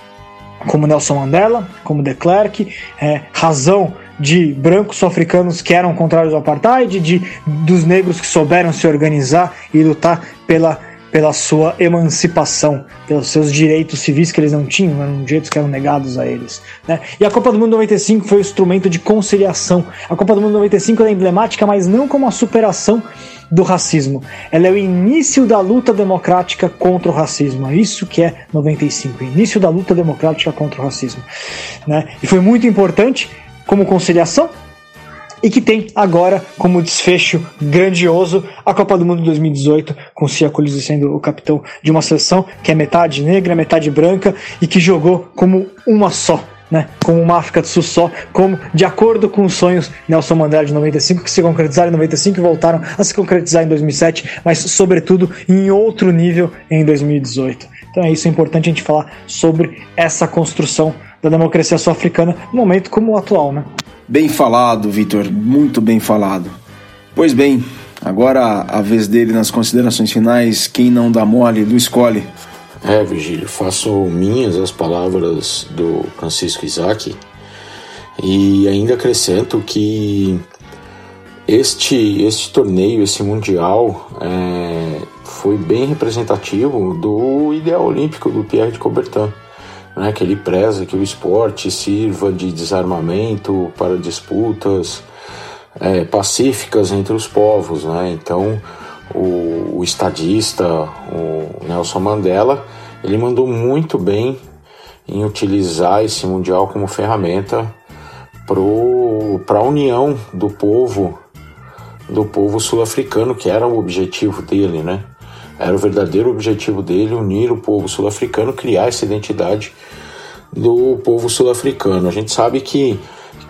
como Nelson Mandela, como de Klerk, é, razão de brancos africanos que eram contrários ao apartheid, de dos negros que souberam se organizar e lutar pela pela sua emancipação, pelos seus direitos civis que eles não tinham, eram direitos que eram negados a eles. Né? E a Copa do Mundo 95 foi um instrumento de conciliação. A Copa do Mundo 95 é emblemática, mas não como a superação do racismo. Ela é o início da luta democrática contra o racismo. É isso que é 95, início da luta democrática contra o racismo. Né? E foi muito importante como conciliação, e que tem agora como desfecho grandioso a Copa do Mundo 2018, com Cia Colizzi sendo o capitão de uma seleção que é metade negra, metade branca e que jogou como uma só. Né, como uma África do Sul só, como de acordo com os sonhos Nelson Mandela de 95, que se concretizaram em 95 e voltaram a se concretizar em 2007, mas sobretudo em outro nível em 2018. Então é isso, é importante a gente falar sobre essa construção da democracia sul-africana num momento como o atual, né? Bem falado, Vitor, muito bem falado. Pois bem, agora a vez dele nas considerações finais, quem não dá mole, Luiz escolhe. É, Virgílio, faço minhas as palavras do Francisco Isaac e ainda acrescento que este, este torneio, esse Mundial, é, foi bem representativo do ideal olímpico do Pierre de Coubertin né, que ele preza que o esporte sirva de desarmamento para disputas é, pacíficas entre os povos. Né? Então, o, o estadista, o Nelson Mandela, ele mandou muito bem em utilizar esse mundial como ferramenta para a união do povo do povo sul-africano que era o objetivo dele, né? Era o verdadeiro objetivo dele unir o povo sul-africano, criar essa identidade do povo sul-africano. A gente sabe que,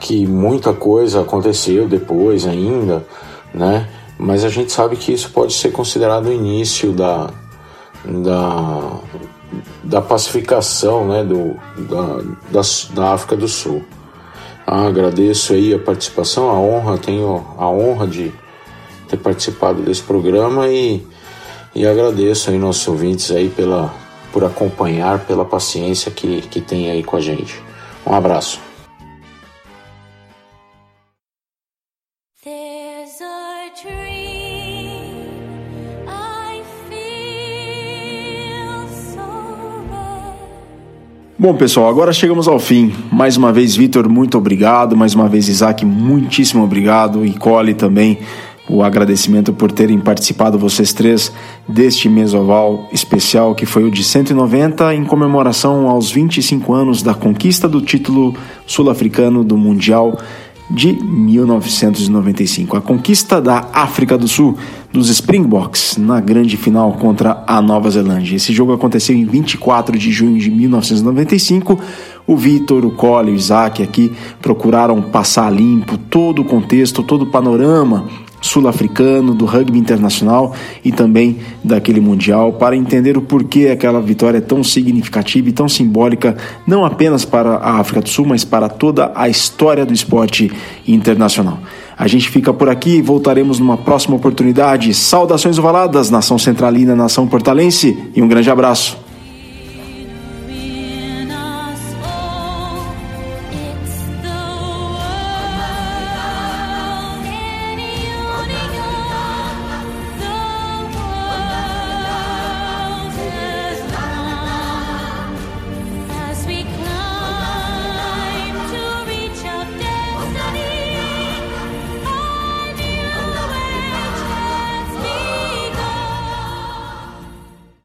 que muita coisa aconteceu depois ainda, né? mas a gente sabe que isso pode ser considerado o início da, da, da pacificação né, do, da, da, da África do Sul. Ah, agradeço aí a participação, a honra, tenho a honra de ter participado desse programa e, e agradeço aí nossos ouvintes aí pela, por acompanhar, pela paciência que, que tem aí com a gente. Um abraço. Bom, pessoal, agora chegamos ao fim. Mais uma vez, Vitor, muito obrigado. Mais uma vez, Isaac, muitíssimo obrigado. E Cole também, o agradecimento por terem participado, vocês três, deste mesoval especial que foi o de 190, em comemoração aos 25 anos da conquista do título sul-africano do Mundial de 1995. A conquista da África do Sul dos Springboks na grande final contra a Nova Zelândia. Esse jogo aconteceu em 24 de junho de 1995. O Vitor, o Cole o Isaac aqui procuraram passar limpo todo o contexto, todo o panorama sul-africano, do rugby internacional e também daquele mundial, para entender o porquê aquela vitória é tão significativa e tão simbólica, não apenas para a África do Sul, mas para toda a história do esporte internacional. A gente fica por aqui e voltaremos numa próxima oportunidade. Saudações ovaladas, nação centralina, nação portalense e um grande abraço.